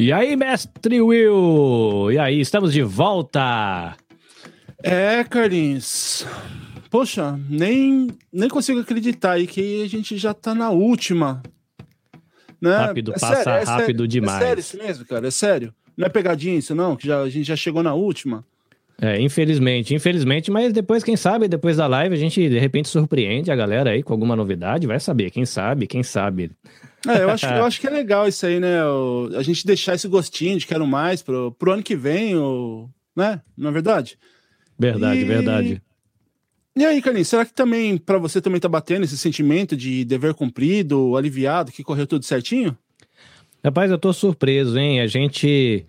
E aí, mestre Will? E aí, estamos de volta! É, Carlinhos. Poxa, nem, nem consigo acreditar aí que a gente já tá na última. Né? Rápido, é passa sério, é rápido sério, demais. É sério isso mesmo, cara? É sério? Não é pegadinha isso, não? Que já, a gente já chegou na última? É, infelizmente, infelizmente, mas depois, quem sabe, depois da live, a gente de repente surpreende a galera aí com alguma novidade, vai saber, quem sabe, quem sabe. É, eu acho, eu acho que é legal isso aí, né? O- a gente deixar esse gostinho de quero mais pro, pro ano que vem, o, né? Na verdade. Verdade, E- verdade. E aí, Carlinhos, será que também para você também tá batendo esse sentimento de dever cumprido, aliviado, que correu tudo certinho? Rapaz, eu tô surpreso, hein? A gente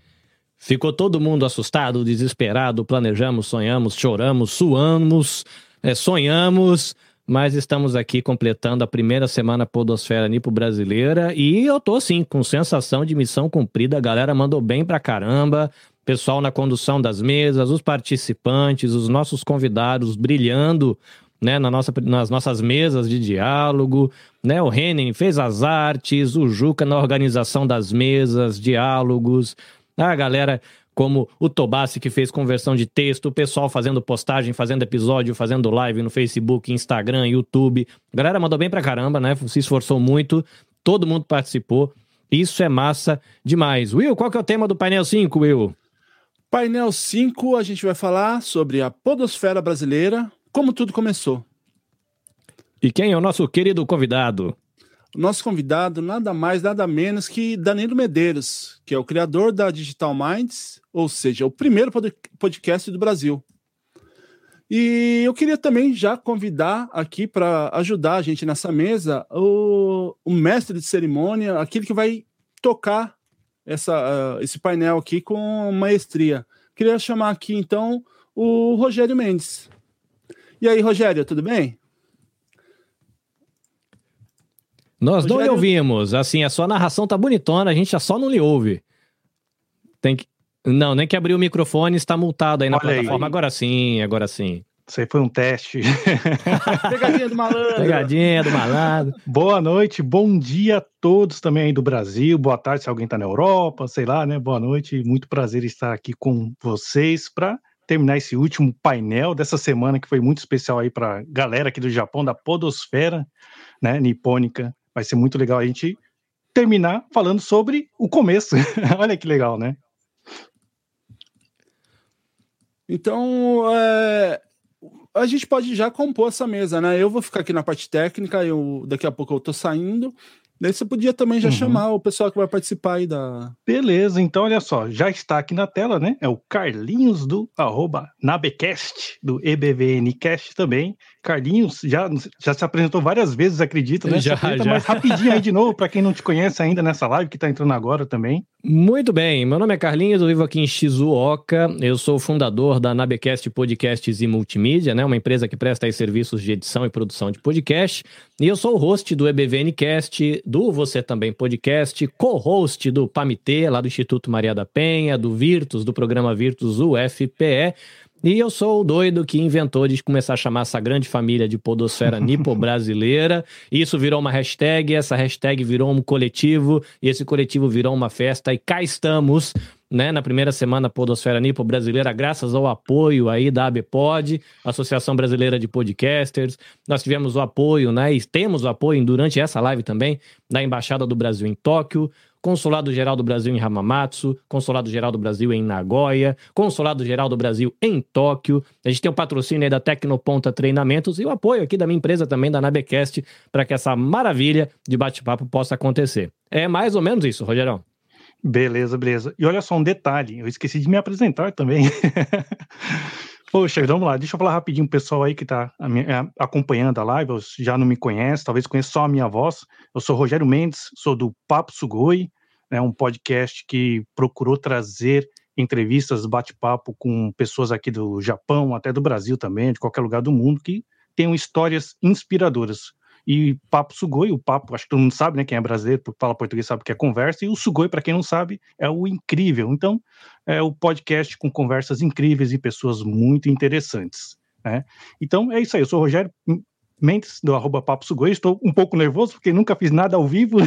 ficou todo mundo assustado, desesperado, planejamos, sonhamos, choramos, suamos, é, sonhamos, mas estamos aqui completando a primeira semana Podosfera Nipo Brasileira e eu tô assim, com sensação de missão cumprida. A galera mandou bem pra caramba. Pessoal na condução das mesas, os participantes, os nossos convidados brilhando né, na nossa, nas nossas mesas de diálogo, né? O Renan fez as artes, o Juca na organização das mesas, diálogos, a galera como o Tobassi que fez conversão de texto, o pessoal fazendo postagem, fazendo episódio, fazendo live no Facebook, Instagram, YouTube. A galera mandou bem pra caramba, né? Se esforçou muito, todo mundo participou. Isso é massa demais. Will, qual que é o tema do painel 5, Will? Painel 5, a gente vai falar sobre a podosfera brasileira, como tudo começou. E quem é o nosso querido convidado? Nosso convidado, nada mais, nada menos que Danilo Medeiros, que é o criador da Digital Minds, ou seja, o primeiro pod- podcast do Brasil. E eu queria também já convidar aqui para ajudar a gente nessa mesa o, o mestre de cerimônia, aquele que vai tocar essa, ah, esse painel aqui com maestria. Queria chamar aqui então o Rogério Mendes. E aí, Rogério, tudo bem? Nós não lhe ouvimos. Assim, a sua narração tá bonitona, a gente já só não lhe ouve. Tem que. Não, nem que abrir o microfone, está multado aí na Olha aí. plataforma. Agora sim, agora sim. Isso aí foi um teste. Pegadinha do malandro. Pegadinha do malandro. Boa noite, bom dia a todos também aí do Brasil. Boa tarde se alguém tá na Europa, sei lá, né? Boa noite. Muito prazer estar aqui com vocês para terminar esse último painel dessa semana que foi muito especial aí para galera aqui do Japão da Podosfera, né, nipônica. Vai ser muito legal a gente terminar falando sobre o começo. Olha que legal, né? Então, é, a gente pode já compor essa mesa, né? Eu vou ficar aqui na parte técnica, eu, daqui a pouco eu tô saindo. Daí você podia também já Uhum. chamar o pessoal que vai participar aí da. Beleza, então olha só, já está aqui na tela, né? É o Carlinhos do arroba Nabecast, do EBVNcast também. Carlinhos já, já se apresentou várias vezes, acredito, né? Já, apresenta já. mais rapidinho aí de novo, para quem não te conhece ainda nessa live que tá entrando agora também. Muito bem, meu nome é Carlinhos, eu vivo aqui em Shizuoka, eu sou o fundador da Nabecast Podcasts e Multimídia, né, uma empresa que presta aí serviços de edição e produção de podcast, e eu sou o host do EBVNcast, do Você Também Podcast, co-host do PAMITê, lá do Instituto Maria da Penha, do Virtus, do programa Virtus UFPE, e eu sou o doido que inventou de começar a chamar essa grande família de podosfera nipo-brasileira. Isso virou uma hashtag, essa hashtag virou um coletivo, e esse coletivo virou uma festa, e cá estamos, né, na primeira semana Podosfera Nipo Brasileira, graças ao apoio aí da ABPOD, Associação Brasileira de Podcasters. Nós tivemos o apoio, né, e temos o apoio durante essa live também, da Embaixada do Brasil em Tóquio, Consulado Geral do Brasil em Hamamatsu, Consulado Geral do Brasil em Nagoya, Consulado Geral do Brasil em Tóquio. A gente tem o patrocínio aí da Tecnoponta Treinamentos e o apoio aqui da minha empresa também, da Nabecast, para que essa maravilha de bate-papo possa acontecer. É mais ou menos isso, Rogerão. Beleza, beleza. E olha só um detalhe, eu esqueci de me apresentar também. Poxa, vamos lá, deixa eu falar rapidinho pro pessoal aí que tá a- acompanhando a live, já não me conhece, talvez conheça só a minha voz. Eu sou Rogério Mendes, sou do Papo Sugoi, né, um podcast que procurou trazer entrevistas, bate-papo com pessoas aqui do Japão, até do Brasil também, de qualquer lugar do mundo, que tenham histórias inspiradoras. E Papo Sugoi, o papo, acho que todo mundo sabe, né? Quem é brasileiro, fala português sabe que é conversa, e o Sugoi, para quem não sabe, é o incrível. Então, é o podcast com conversas incríveis e pessoas muito interessantes. Né? Então, é isso aí. Eu sou o Rogério. Mendes, do arroba Papo Sugoi. Estou um pouco nervoso porque nunca fiz nada ao vivo.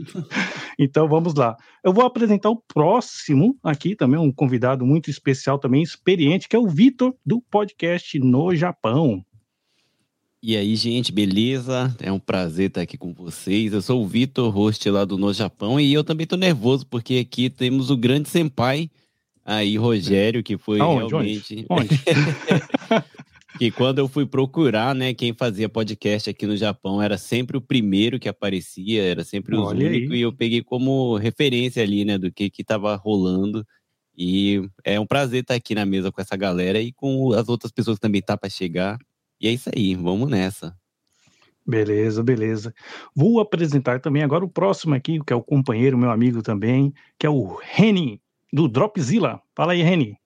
então vamos lá. Eu vou apresentar o próximo aqui, também um convidado muito especial, também experiente, que é o Vitor, do podcast No Japão. E aí, gente, beleza? É um prazer estar aqui com vocês. Eu sou o Vitor, host lá do No Japão, e eu também estou nervoso, porque aqui temos o grande senpai aí, Rogério, que foi Aonde? realmente. Onde? Onde? que quando eu fui procurar, né, quem fazia podcast aqui no Japão era sempre o primeiro que aparecia, era sempre o único, e eu peguei como referência ali, né, do que que tava rolando. E é um prazer estar aqui na mesa com essa galera e com as outras pessoas que também tá para chegar. E é isso aí, vamos nessa. Beleza, beleza. Vou apresentar também agora o próximo aqui, que é o companheiro, meu amigo também, que é o Reni, do Dropzilla. Fala aí, Reni.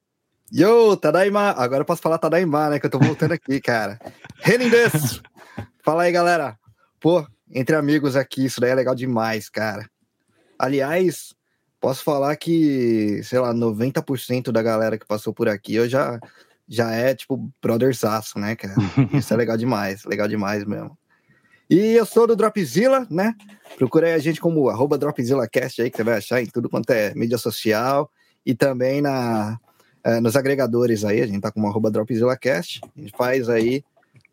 Yo, Tadaima! Agora eu posso falar Tadaima, né? Que eu tô voltando aqui, cara. Reni desse! Fala aí, galera. Pô, entre amigos aqui, isso daí é legal demais, cara. Aliás, posso falar que, sei lá, 90% da galera que passou por aqui eu já já é tipo brothersaço, né, cara? Isso é legal demais, legal demais mesmo. E eu sou do Dropzilla, né? Procurei a gente como arroba DropzillaCast aí, que você vai achar em tudo quanto é mídia social e também na, é, nos agregadores aí, a gente tá com uma DropzillaCast, a gente faz aí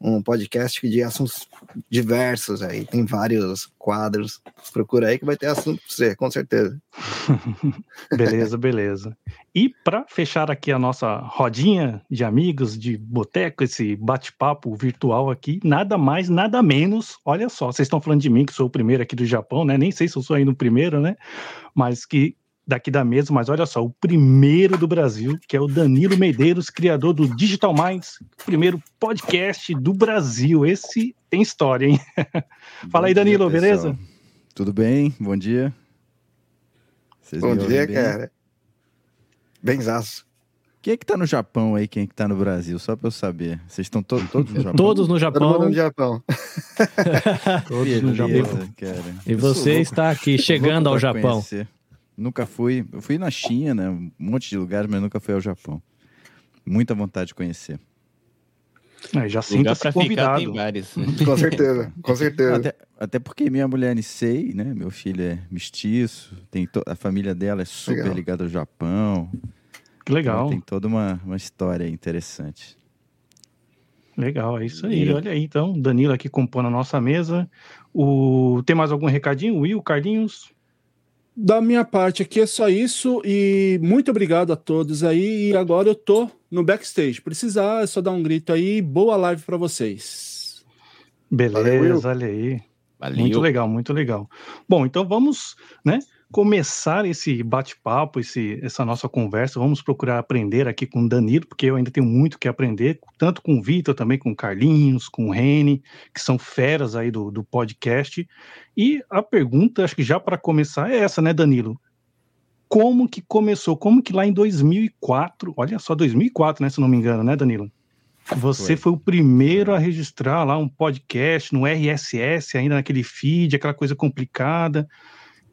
um podcast de assuntos diversos aí, tem vários quadros. Procura aí que vai ter assunto para você, com certeza. beleza, beleza. E para fechar aqui a nossa rodinha de amigos de boteco, esse bate-papo virtual aqui, nada mais, nada menos. Olha só, vocês estão falando de mim, que sou o primeiro aqui do Japão, né? Nem sei se eu sou ainda o primeiro, né? Mas que daqui da mesa, mas olha só, o primeiro do Brasil, que é o Danilo Medeiros, criador do Digital Minds, primeiro podcast do Brasil. Esse tem história, hein? Fala aí, Danilo, dia, beleza? Tudo bem? Bom dia. Vocês Bom dia, bem? cara. Benzaço. Quem é que tá no Japão aí? Quem é que tá no Brasil? Só pra eu saber. Vocês estão to todos no Japão? Todos no Japão. Todo no Japão. todos no Japão. Cara. E você está aqui chegando ao Japão. Conhecer. Nunca fui. Eu fui na China, um monte de lugares, mas nunca fui ao Japão. Muita vontade de conhecer. É, já sinta-se convidado. Ficar, vários. com certeza, com certeza. Até, até, porque minha mulher é Nisei, né? Meu filho é mestiço, tem to... a família dela é super legal. ligada ao Japão. Que legal. Então, tem toda uma, uma história interessante. Legal, é isso aí. E... Olha aí, então, Danilo aqui compondo a nossa mesa. O... Tem mais algum recadinho? Will, Carlinhos? Da minha parte aqui é só isso e muito obrigado a todos aí. E agora eu tô no backstage. Precisar é só dar um grito aí. Boa live para vocês. Beleza, Valeu. olha aí. Valeu. Muito legal, muito legal. Bom, então vamos, né? Começar esse bate-papo, esse, essa nossa conversa, vamos procurar aprender aqui com o Danilo, porque eu ainda tenho muito que aprender, tanto com o Vitor, também com o Carlinhos, com o Rene, que são feras aí do, do podcast. E a pergunta, acho que já para começar, é essa, né, Danilo? Como que começou? Como que lá em 2004, olha só, 2004, né, se não me engano, né, Danilo? Você foi. foi. o primeiro a registrar lá um podcast no RSS, ainda naquele feed, aquela coisa complicada.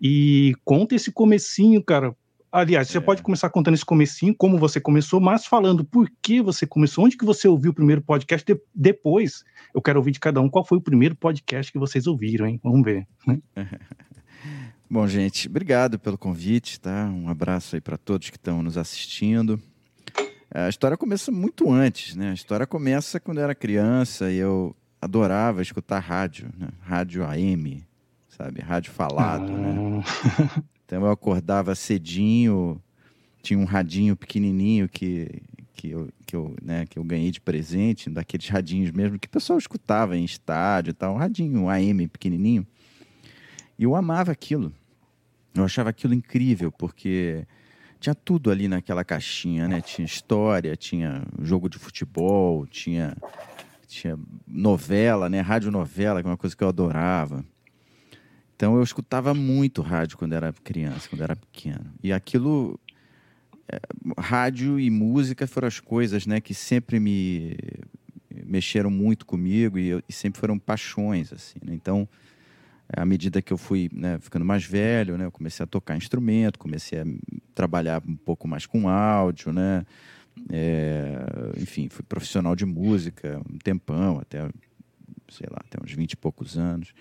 E conta esse comecinho, cara. Aliás, você é. pode começar contando esse comecinho, como você começou, mas falando por que você começou, onde que você ouviu o primeiro podcast. De depois, eu quero ouvir de cada um qual foi o primeiro podcast que vocês ouviram, hein? Vamos ver. Né? Bom, gente, obrigado pelo convite, tá? Um abraço aí para todos que estão nos assistindo. A história começa muito antes, né? A história começa quando eu era criança e eu adorava escutar rádio, né? rádio AM, sabe? Rádio falado, né? Ah. Então eu acordava cedinho, tinha um radinho pequenininho que, que, eu, que, eu, né, que eu ganhei de presente, daqueles radinhos mesmo que o pessoal escutava em estádio e tal, um radinho AM pequenininho. E eu amava aquilo. Eu achava aquilo incrível, porque tinha tudo ali naquela caixinha, né? Tinha história, tinha jogo de futebol, tinha, tinha novela, né? Rádio novela, que é uma coisa que eu adorava. Então eu escutava muito rádio quando era criança, quando era pequeno. E aquilo é, rádio e música foram as coisas, né, que sempre me mexeram muito comigo e, eu, e sempre foram paixões assim. Né? Então, à medida que eu fui né, ficando mais velho, né, eu comecei a tocar instrumento, comecei a trabalhar um pouco mais com áudio, né, é, enfim, fui profissional de música um tempão, até sei lá, até uns 20 e poucos anos.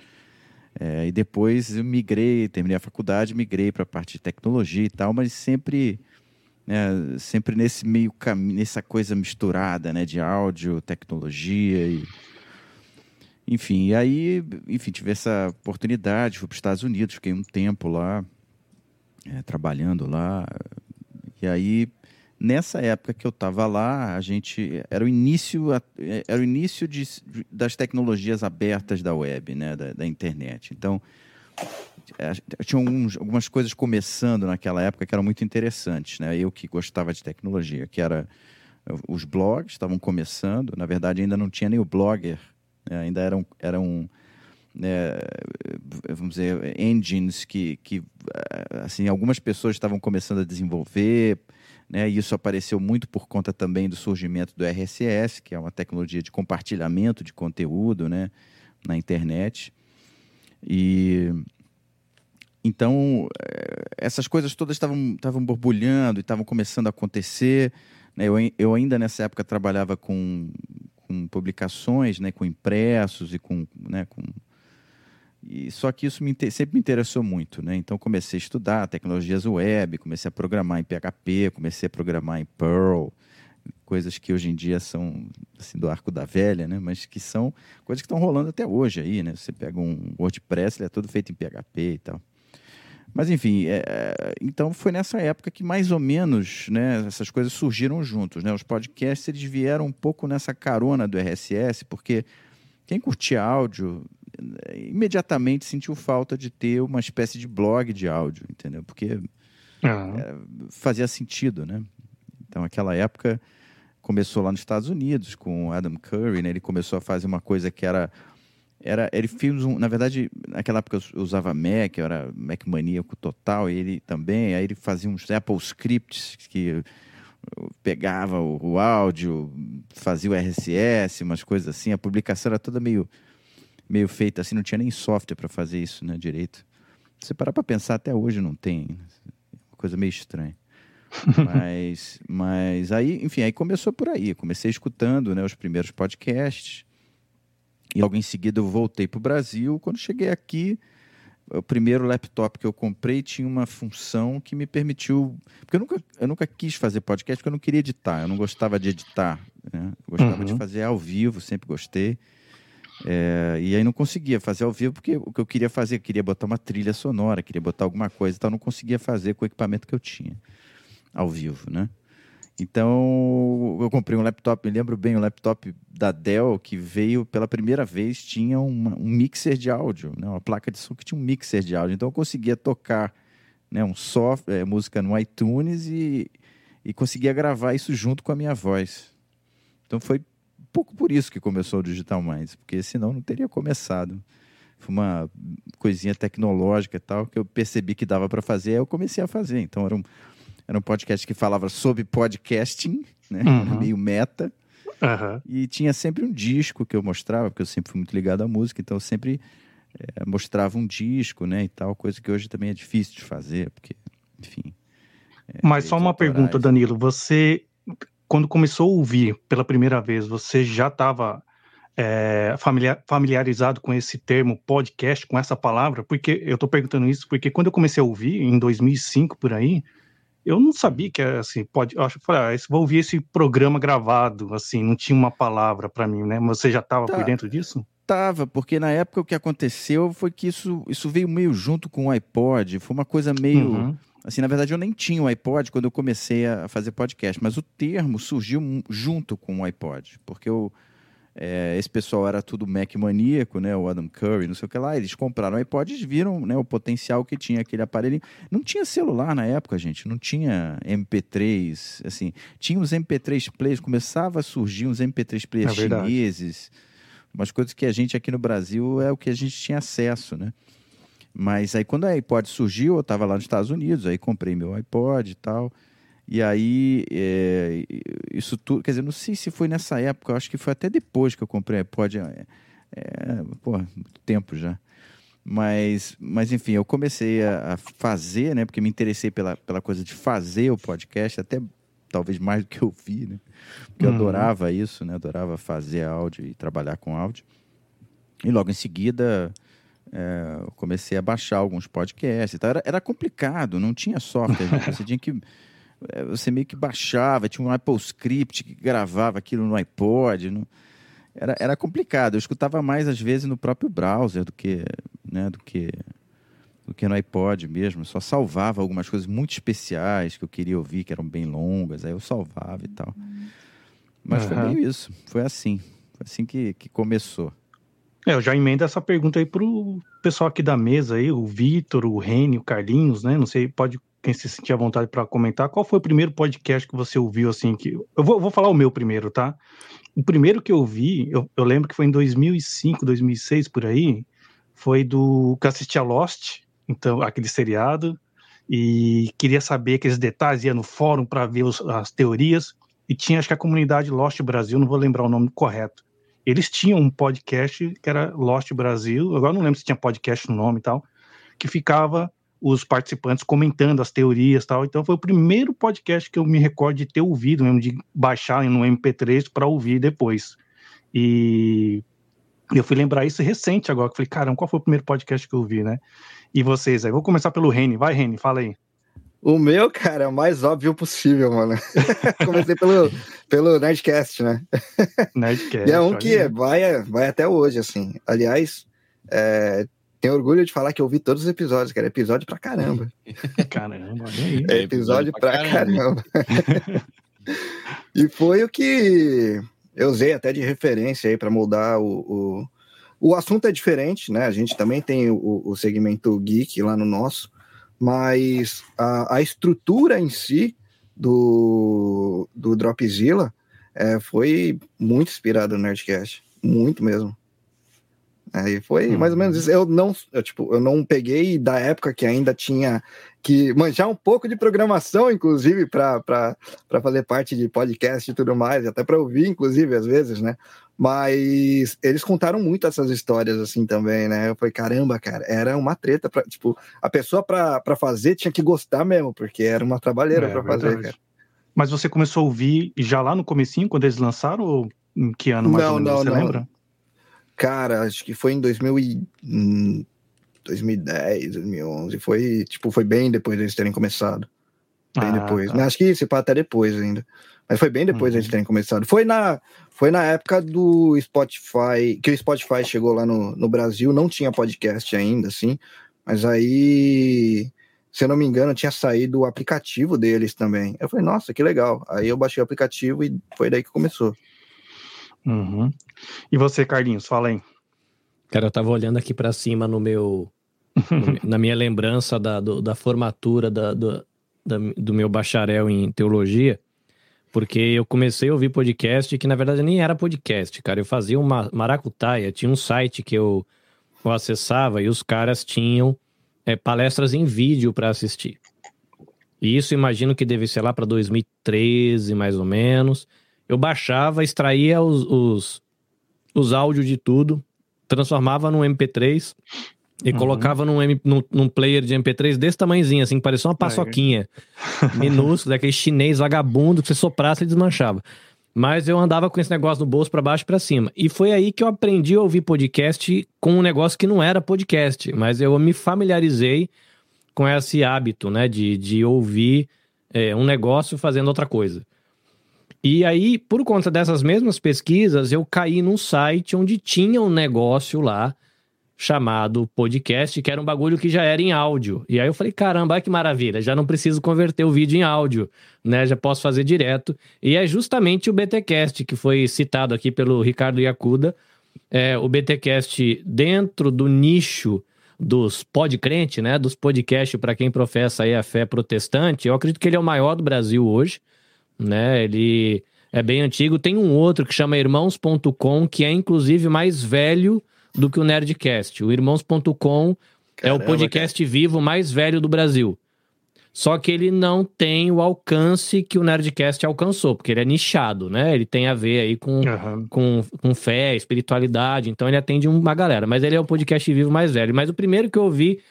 É, e depois eu migrei, terminei a faculdade, migrei para a parte de tecnologia e tal, mas sempre, né, sempre nesse meio caminho, nessa coisa misturada, né, de áudio, tecnologia e enfim, e aí, enfim, tive essa oportunidade, fui para os Estados Unidos, fiquei um tempo lá, é, trabalhando lá. E aí, nessa época que eu estava lá, a gente era o início, era o início de, das tecnologias abertas da web, né, da, da internet. Então, é, tinha algumas coisas começando naquela época que eram muito interessantes, né? Eu que gostava de tecnologia, que era os blogs estavam começando. Na verdade, ainda não tinha nem o blogger né? Ainda eram, eram né, vamos dizer, engines que, que assim, algumas pessoas estavam começando a desenvolver, né, isso apareceu muito por conta também do surgimento do RSS, que é uma tecnologia de compartilhamento de conteúdo né, na internet. E então eh, essas coisas todas estavam, estavam borbulhando e estavam começando a acontecer. Né? Eu, eu ainda nessa época trabalhava com com publicações, né, com impressos e com, né, com e só que isso me, sempre me interessou muito, né? Então comecei a estudar tecnologias web, comecei a programar em PHP, comecei a programar em Perl, coisas que hoje em dia são assim, do arco da velha, né? Mas que são coisas que estão rolando até hoje aí, né? Você pega um WordPress, ele é todo feito em PHP e tal. Mas enfim, é, é, então foi nessa época que mais ou menos né, essas coisas surgiram juntos. Né? Os podcasts eles vieram um pouco nessa carona do RSS, porque quem curtia áudio imediatamente sentiu falta de ter uma espécie de blog de áudio, entendeu? Porque uhum. é, fazia sentido, né? Então, aquela época começou lá nos Estados Unidos com Adam Curry, né? Ele começou a fazer uma coisa que era era, ele fez um, na verdade, naquela época eu usava Mac, eu era Mac maníaco total, e ele também, aí ele fazia uns Apple Scripts que pegava o, o, áudio, fazia o RSS, umas coisas assim, a publicação era toda meio, meio feita assim, não tinha nem software para fazer isso né, direito. Se você parar para pensar, até hoje não tem, uma coisa meio estranha. mas, mas aí, enfim, aí começou por aí, comecei escutando né, os primeiros podcasts, e logo em seguida eu voltei para o Brasil. Quando cheguei aqui, o primeiro laptop que eu comprei tinha uma função que me permitiu. Porque eu nunca, eu nunca quis fazer podcast porque eu não queria editar, eu não gostava de editar. Né? Eu gostava uhum. de fazer ao vivo, sempre gostei. É, e aí não conseguia fazer ao vivo porque o que eu queria fazer, eu queria botar uma trilha sonora, queria botar alguma coisa e tal, não conseguia fazer com o equipamento que eu tinha ao vivo, né? Então, eu comprei um laptop, me lembro bem, um laptop da Dell que veio pela primeira vez, tinha uma, um mixer de áudio, né? uma placa de som que tinha um mixer de áudio. Então, eu conseguia tocar né, um software, é, música no iTunes e, e conseguia gravar isso junto com a minha voz. Então, foi pouco por isso que começou o Digital Minds, porque senão não teria começado. Foi uma coisinha tecnológica e tal que eu percebi que dava para fazer, aí eu comecei a fazer. Então, era um era um podcast que falava sobre podcasting, né? Uhum. Meio meta. Uhum. E tinha sempre um disco que eu mostrava, porque eu sempre fui muito ligado à música, então eu sempre é, mostrava um disco, né? E tal, coisa que hoje também é difícil de fazer, porque, enfim. É, Mas só uma autorais. pergunta, Danilo. Você, quando começou a ouvir pela primeira vez, você já estava é, familiar, familiarizado com esse termo podcast, com essa palavra? Porque eu estou perguntando isso porque quando eu comecei a ouvir, em 2005 por aí, eu não sabia que era assim, pode, eu acho que ah, vou ouvir esse programa gravado, assim, não tinha uma palavra para mim, né? Mas você já estava tá, por dentro disso? Tava, porque na época o que aconteceu foi que isso, isso veio meio junto com o iPod, foi uma coisa meio uhum. Assim, na verdade, eu nem tinha o iPod quando eu comecei a fazer podcast, mas o termo surgiu junto com o iPod, porque eu, é, esse pessoal era tudo Mac maníaco, né? O Adam Curry, não sei o que lá. Eles compraram o iPod e viram né, o potencial que tinha aquele aparelho. Não tinha celular na época, gente. Não tinha MP3, assim. Tinha os MP3 players, começava a surgir uns MP3 players é chineses. Umas coisas que a gente aqui no Brasil é o que a gente tinha acesso, né? Mas aí quando a iPod surgiu, eu estava lá nos Estados Unidos, aí comprei meu iPod e tal. E aí, é, isso tudo, quer dizer, não sei se foi nessa época, acho que foi até depois que eu comprei iPod, é, é, pô, muito tempo já. Mas, mas enfim, eu comecei a, a, fazer, né, porque me interessei pela, pela coisa de fazer o podcast, até talvez mais do que eu vi, né, porque uhum. eu adorava isso, né, adorava fazer áudio e trabalhar com áudio. E logo em seguida é, eu comecei a baixar alguns podcasts. Era, era complicado, não tinha software. né? Você tinha que. é, Você meio que baixava, tinha um Apple Script que gravava aquilo no iPod. não- era, era complicado. Eu escutava mais, às vezes, no próprio browser do que, né, do que, do que no iPod mesmo. Eu só salvava algumas coisas muito especiais que eu queria ouvir, que eram bem longas. Aí eu salvava e tal. Mas foi Aham. meio isso. Foi assim. Foi assim que, que começou. É, eu já emendo essa pergunta aí pro pessoal aqui da mesa aí, o Vitor, o Reni, o Carlinhos, né? Não sei, pode quem se sentir à vontade para comentar. Qual foi o primeiro podcast que você ouviu assim que eu vou, vou falar o meu primeiro, tá? O primeiro que eu vi, eu, eu lembro que foi em 2005, 2006 por aí, foi do que eu assisti a Lost, então aquele seriado e queria saber aqueles detalhes, ia no fórum para ver os- as teorias e tinha acho que a comunidade Lost Brasil, não vou lembrar o nome correto eles tinham um podcast que era Lost Brasil, agora não lembro se tinha podcast no nome e tal, que ficava os participantes comentando as teorias e tal. Então foi o primeiro podcast que eu me recordo de ter ouvido, mesmo de baixar no MP3 para ouvir depois. E eu fui lembrar isso recente agora, que falei, caramba, qual foi o primeiro podcast que eu ouvi, né? E vocês aí? Vou começar pelo Reni. Vai, Reni, fala aí. O meu, cara, é o mais óbvio possível, mano. Comecei pelo, pelo Nerdcast, né? Nerdcast. E é um que vai, vai até hoje, assim. Aliás, é, tenho orgulho de falar que eu vi todos os episódios, cara. Episódio pra caramba. Caramba, olha aí. É episódio episódio pra pra caramba. e foi o que eu usei até de referência aí para moldar o, o. O assunto é diferente, né? A gente também tem o, o segmento geek lá no nosso, mas a, a estrutura em si do, do Dropzilla é, foi muito inspirado no Nerdcast. Muito mesmo. É, e foi mais ou menos isso. Eu não, eu, tipo, eu não peguei da época que ainda tinha que manjar um pouco de programação, inclusive, para fazer parte de podcast e tudo mais, até para ouvir, inclusive, às vezes, né? Mas eles contaram muito essas histórias assim também, né? Eu falei, caramba, cara, era uma treta para, tipo, a pessoa para fazer tinha que gostar mesmo, porque era uma trabalheira É, para fazer, cara. Mas você começou a ouvir já lá no comecinho, quando eles lançaram, ou em que ano mais Não, ou menos, não, você não. lembra? Cara, acho que foi em 2000 e, hum, 2010, 2011. Foi, tipo, foi bem depois deles terem começado. Bem Ah, depois. tá. Mas acho que isso pá, até depois ainda. Mas foi bem depois Uhum. deles terem começado. Foi na, foi na época do Spotify, que o Spotify chegou lá no, no Brasil, não tinha podcast ainda, assim. Mas aí, se eu não me engano, tinha saído o aplicativo deles também. Eu falei, nossa, que legal. Aí eu baixei o aplicativo e foi daí que começou. Uhum. E você, Carlinhos, fala aí. Cara, eu tava olhando aqui pra cima no meu. na minha lembrança da, do- da formatura da, do, da- do meu bacharel em teologia, porque eu comecei a ouvir podcast que na verdade nem era podcast, cara. Eu fazia uma maracutaia, tinha um site que eu, eu acessava e os caras tinham é, palestras em vídeo para assistir. E isso imagino que deve ser lá para 2013, mais ou menos. Eu baixava, extraía os, os, os áudios de tudo, transformava num MP3 e Uhum. colocava num, num, num player de MP3 desse tamanhozinho, assim, que parecia uma paçoquinha. minúsculo, daquele chinês vagabundo que você soprasse e desmanchava. Mas eu andava com esse negócio no bolso para baixo e pra cima. E foi aí que eu aprendi a ouvir podcast com um negócio que não era podcast, mas eu me familiarizei com esse hábito, né, de, de ouvir é, um negócio fazendo outra coisa. E aí, por conta dessas mesmas pesquisas, eu caí num site onde tinha um negócio lá chamado podcast, que era um bagulho que já era em áudio. E aí eu falei, caramba, que maravilha, já não preciso converter o vídeo em áudio, né? Já posso fazer direto. E é justamente o BTcast que foi citado aqui pelo Ricardo Yacuda. É, o BTcast dentro do nicho dos podcrente, né? Dos podcasts para quem professa aí a fé protestante. Eu acredito que ele é o maior do Brasil hoje, né? Ele é bem antigo. Tem um outro que chama Irmãos.com, que é inclusive mais velho do que o Nerdcast. O Irmãos.com é o podcast vivo mais velho do Brasil. Só que ele não tem o alcance que o Nerdcast alcançou, porque ele é nichado, né? Ele tem a ver aí com, Aham. com, com fé, espiritualidade, então ele atende uma galera. Mas ele é o podcast vivo mais velho. Mas o primeiro que eu ouvi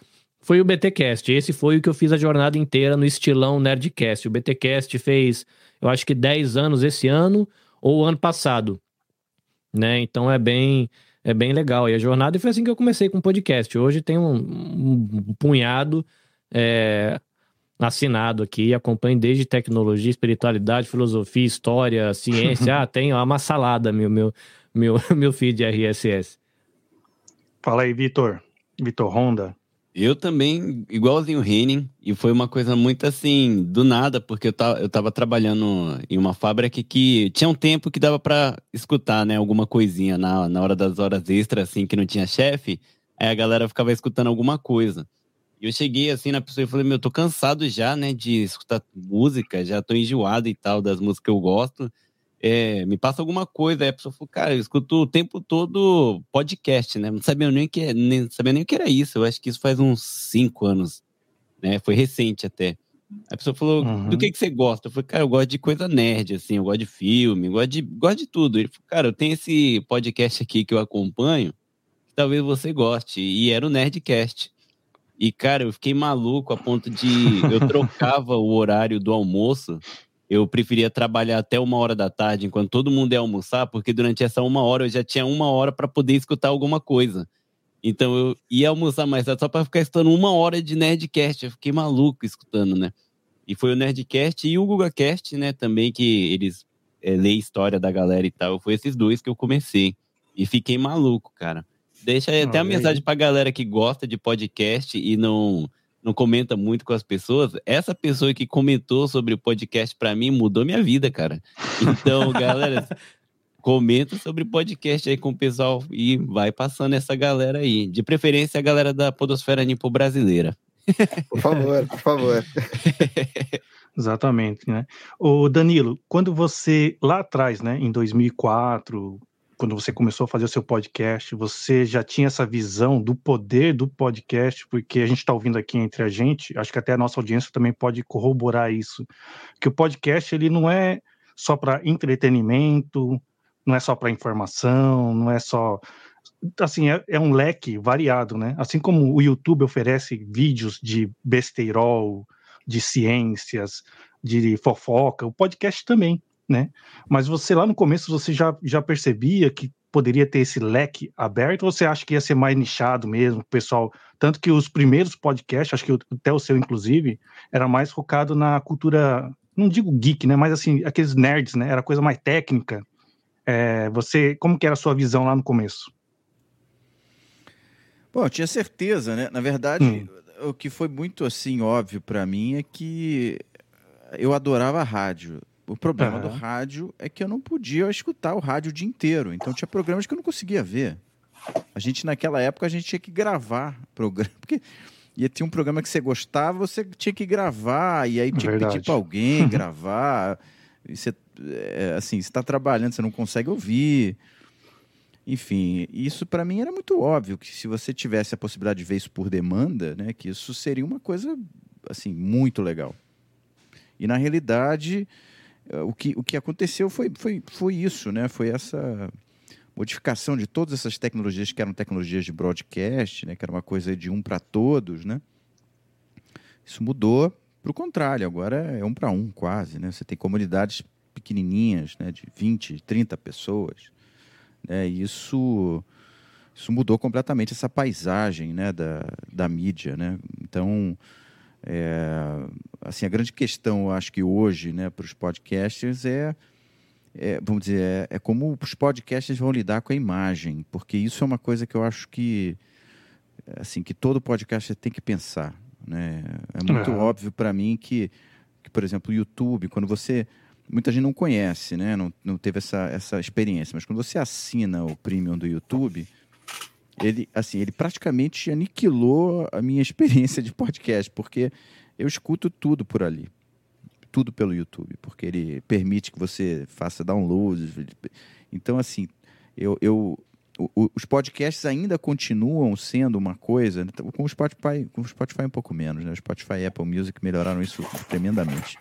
foi o BTcast. Esse foi o que eu fiz a jornada inteira no estilão Nerdcast. O BTcast fez, eu acho que 10 anos esse ano ou ano passado, né? Então é bem é bem legal. E a jornada foi assim que eu comecei com o podcast. Hoje tem um, um punhado é, assinado aqui, acompanho desde tecnologia, espiritualidade, filosofia, história, ciência. ah, tem uma salada, meu, meu, meu, meu feed RSS. Fala aí, Vitor. Vitor Honda. Eu também, igualzinho o Henning, e foi uma coisa muito assim, do nada, porque eu tava, eu tava trabalhando em uma fábrica que tinha um tempo que dava para escutar, né, alguma coisinha na, na hora das horas extras, assim, que não tinha chefe, aí a galera ficava escutando alguma coisa. E eu cheguei assim na pessoa e falei, meu, eu tô cansado já, né, de escutar música, já tô enjoado e tal das músicas que eu gosto é, me passa alguma coisa. Aí a pessoa falou, cara, eu escuto o tempo todo podcast, né? Não sabia nem que nem sabia nem o que era isso. Eu acho que isso faz uns cinco anos, né? Foi recente até. A pessoa falou, uhum. do que, que você gosta? Eu falei, cara, eu gosto de coisa nerd, assim, eu gosto de filme, gosto de, gosto de tudo. Ele falou, cara, eu tenho esse podcast aqui que eu acompanho, que talvez você goste, e era o Nerdcast. E, cara, eu fiquei maluco a ponto de eu trocava o horário do almoço eu preferia trabalhar até uma hora da tarde, enquanto todo mundo ia almoçar, porque durante essa uma hora eu já tinha uma hora para poder escutar alguma coisa. Então eu ia almoçar mais tarde só para ficar escutando uma hora de Nerdcast. Eu fiquei maluco escutando, né? E foi o Nerdcast e o GugaCast, né? Também que eles é, lê história da galera e tal. Foi esses dois que eu comecei. E fiquei maluco, cara. Deixa aí até a mensagem pra galera que gosta de podcast e não não comenta muito com as pessoas, essa pessoa que comentou sobre o podcast para mim mudou minha vida, cara. Então, galera, comenta sobre o podcast aí com o pessoal e vai passando essa galera aí. De preferência, a galera da Podosfera Nipo brasileira. Por favor, por favor. Exatamente, né? O Danilo, quando você lá atrás, né, em 2004, quando você começou a fazer o seu podcast, você já tinha essa visão do poder do podcast, porque a gente está ouvindo aqui entre a gente, acho que até a nossa audiência também pode corroborar isso, que o podcast ele não é só para entretenimento, não é só para informação, não é só assim é, é, um leque variado, né? Assim como o YouTube oferece vídeos de besteirol, de ciências, de fofoca, o podcast também né? Mas você lá no começo você já, já percebia que poderia ter esse leque aberto ou você acha que ia ser mais nichado mesmo, pessoal? Tanto que os primeiros podcasts, acho que até o seu inclusive, era mais focado na cultura, não digo geek, né? Mas assim, aqueles nerds, né? Era coisa mais técnica. É, você, como que era a sua visão lá no começo? Bom, eu tinha certeza, né? Na verdade, hum. o que foi muito assim óbvio para mim é que eu adorava a rádio. O problema uhum. do rádio é que eu não podia escutar o rádio o dia inteiro. Então tinha programas que eu não conseguia ver. A gente, naquela época, a gente tinha que gravar programa. Porque ia ter um programa que você gostava, você tinha que gravar, e aí tinha Verdade. que pedir para alguém gravar. E você, é, assim, está trabalhando, você não consegue ouvir. Enfim, isso para mim era muito óbvio que se você tivesse a possibilidade de ver isso por demanda, né, que isso seria uma coisa assim muito legal. E na realidade, o que, o que aconteceu foi, foi, foi isso, né? Foi essa modificação de todas essas tecnologias que eram tecnologias de broadcast, né? Que era uma coisa de um para todos, né? Isso mudou para o contrário, agora é um para um quase, né? Você tem comunidades pequenininhas, né? De 20, 30 pessoas, né? E isso isso mudou completamente essa paisagem, né? Da, da mídia, né? Então é, assim, a grande questão, acho que hoje, né, para os podcasters é, é, vamos dizer, é, é, como os podcasters vão lidar com a imagem, porque isso é uma coisa que eu acho que, assim, que todo podcaster tem que pensar, né? É muito é. óbvio para mim que, que, por exemplo, o YouTube, quando você muita gente não conhece, né? Não, não teve essa, essa experiência, mas quando você assina o premium do YouTube, ele, assim, ele praticamente aniquilou a minha experiência de podcast, porque eu escuto tudo por ali. Tudo pelo YouTube, porque ele permite que você faça downloads. Então, assim, eu, eu o, os podcasts ainda continuam sendo uma coisa, então, com o Spotify, com o Spotify um pouco menos, né? O Spotify e Apple Music melhoraram isso tremendamente.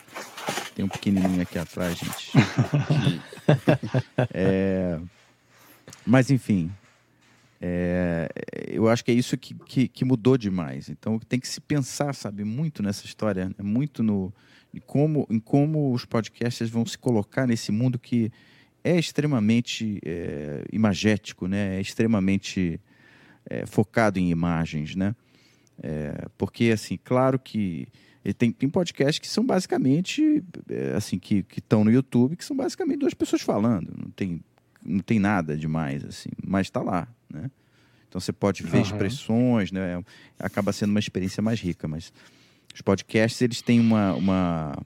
Tem um pequenininho aqui atrás, gente. é, mas enfim, é, eu acho que é isso que, que, que, mudou demais. Então tem que se pensar, sabe, muito nessa história, né? muito no em como, em como os podcasters vão se colocar nesse mundo que é extremamente é, imagético, né? É extremamente é, focado em imagens, né? É, porque, assim, claro que tem, tem podcasts que são basicamente, é, assim, que estão no YouTube, que são basicamente duas pessoas falando. Não tem, não tem nada demais, assim, mas está lá, né? Então você pode ver uhum. expressões, né? Acaba sendo uma experiência mais rica, mas os podcasts, eles têm uma, uma,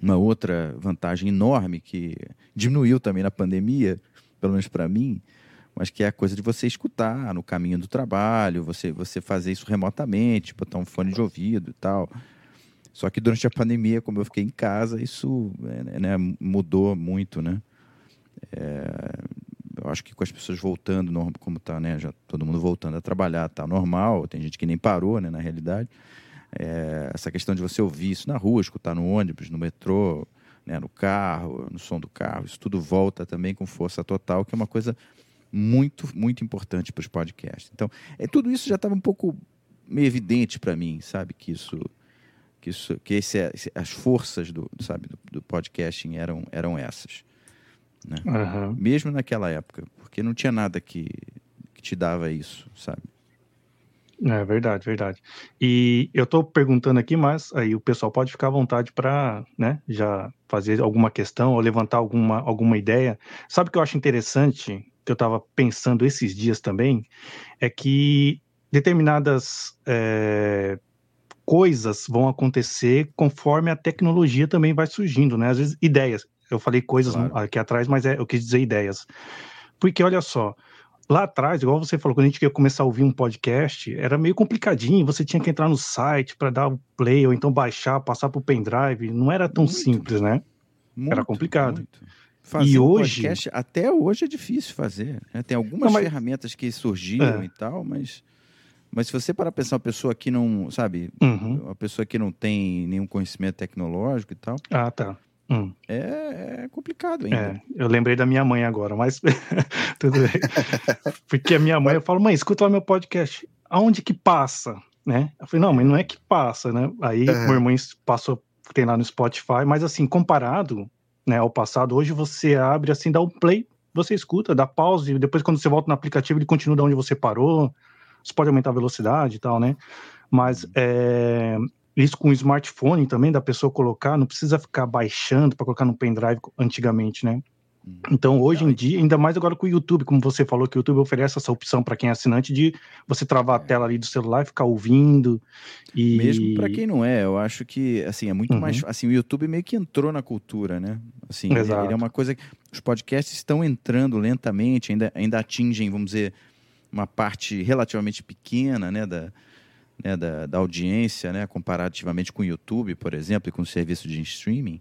uma outra vantagem enorme que diminuiu também na pandemia, pelo menos para mim, mas que é a coisa de você escutar no caminho do trabalho, você, você fazer isso remotamente, botar um fone de ouvido e tal. Só que durante a pandemia, como eu fiquei em casa, isso é, né, mudou muito, né? É, eu acho que com as pessoas voltando, como está, né? Já todo mundo voltando a trabalhar, tá normal. Tem gente que nem parou, né? Na realidade, é, essa questão de você ouvir isso na rua, escutar no ônibus, no metrô, né? No carro, no som do carro, isso tudo volta também com força total, que é uma coisa muito, muito importante para os podcasts. Então, é, tudo isso já estava um pouco meio evidente para mim, sabe? Que isso, que isso, que esse, esse, as forças do, sabe, do, do, podcasting eram, eram essas, né? Uhum. Mesmo naquela época, porque não tinha nada que, que te dava isso, sabe? É verdade, verdade. E eu estou perguntando aqui, mas aí o pessoal pode ficar à vontade para, né, já fazer alguma questão ou levantar alguma, alguma ideia. Sabe o que eu acho interessante que eu estava pensando esses dias também, é que determinadas é, coisas vão acontecer conforme a tecnologia também vai surgindo, né? Às vezes, ideias. Eu falei coisas claro. aqui atrás, mas é, eu quis dizer ideias. Porque, olha só, lá atrás, igual você falou, quando a gente ia começar a ouvir um podcast, era meio complicadinho, você tinha que entrar no site para dar o play, ou então baixar, passar para o pendrive, não era tão muito, simples, né? Muito, era complicado. Muito. Fazer e um hoje podcast, até hoje é difícil fazer. Né? Tem algumas não, mas... ferramentas que surgiram é. e tal, mas mas se você para pensar uma pessoa que não, sabe, uhum. uma pessoa que não tem nenhum conhecimento tecnológico e tal. Ah, tá. Hum. É, é, complicado ainda. É, eu lembrei da minha mãe agora, mas tudo bem. Porque a minha mãe, eu falo, mãe, escuta lá meu podcast. Aonde que passa? Né? Eu falei, não, mas não é que passa, né? Aí uhum. meu irmão passou, tem lá no Spotify, mas assim, comparado né, ao passado. Hoje você abre assim, dá o um play, você escuta, dá pause, e depois quando você volta no aplicativo ele continua de onde você parou. Você pode aumentar a velocidade e tal, né? Mas é, isso com o smartphone também, da pessoa colocar, não precisa ficar baixando para colocar no pendrive antigamente, né? Hum. Então, hoje em dia, ainda mais agora com o YouTube, como você falou, que o YouTube oferece essa opção para quem é assinante de você travar a é. tela ali do celular e ficar ouvindo. E... Mesmo para quem não é, eu acho que assim é muito uhum. mais. Assim, o YouTube meio que entrou na cultura, né? Assim, Exato. ele é uma coisa que os podcasts estão entrando lentamente, ainda, ainda atingem, vamos dizer, uma parte relativamente pequena, né, da, né, da, da audiência, né, comparativamente com o YouTube, por exemplo, e com o serviço de streaming.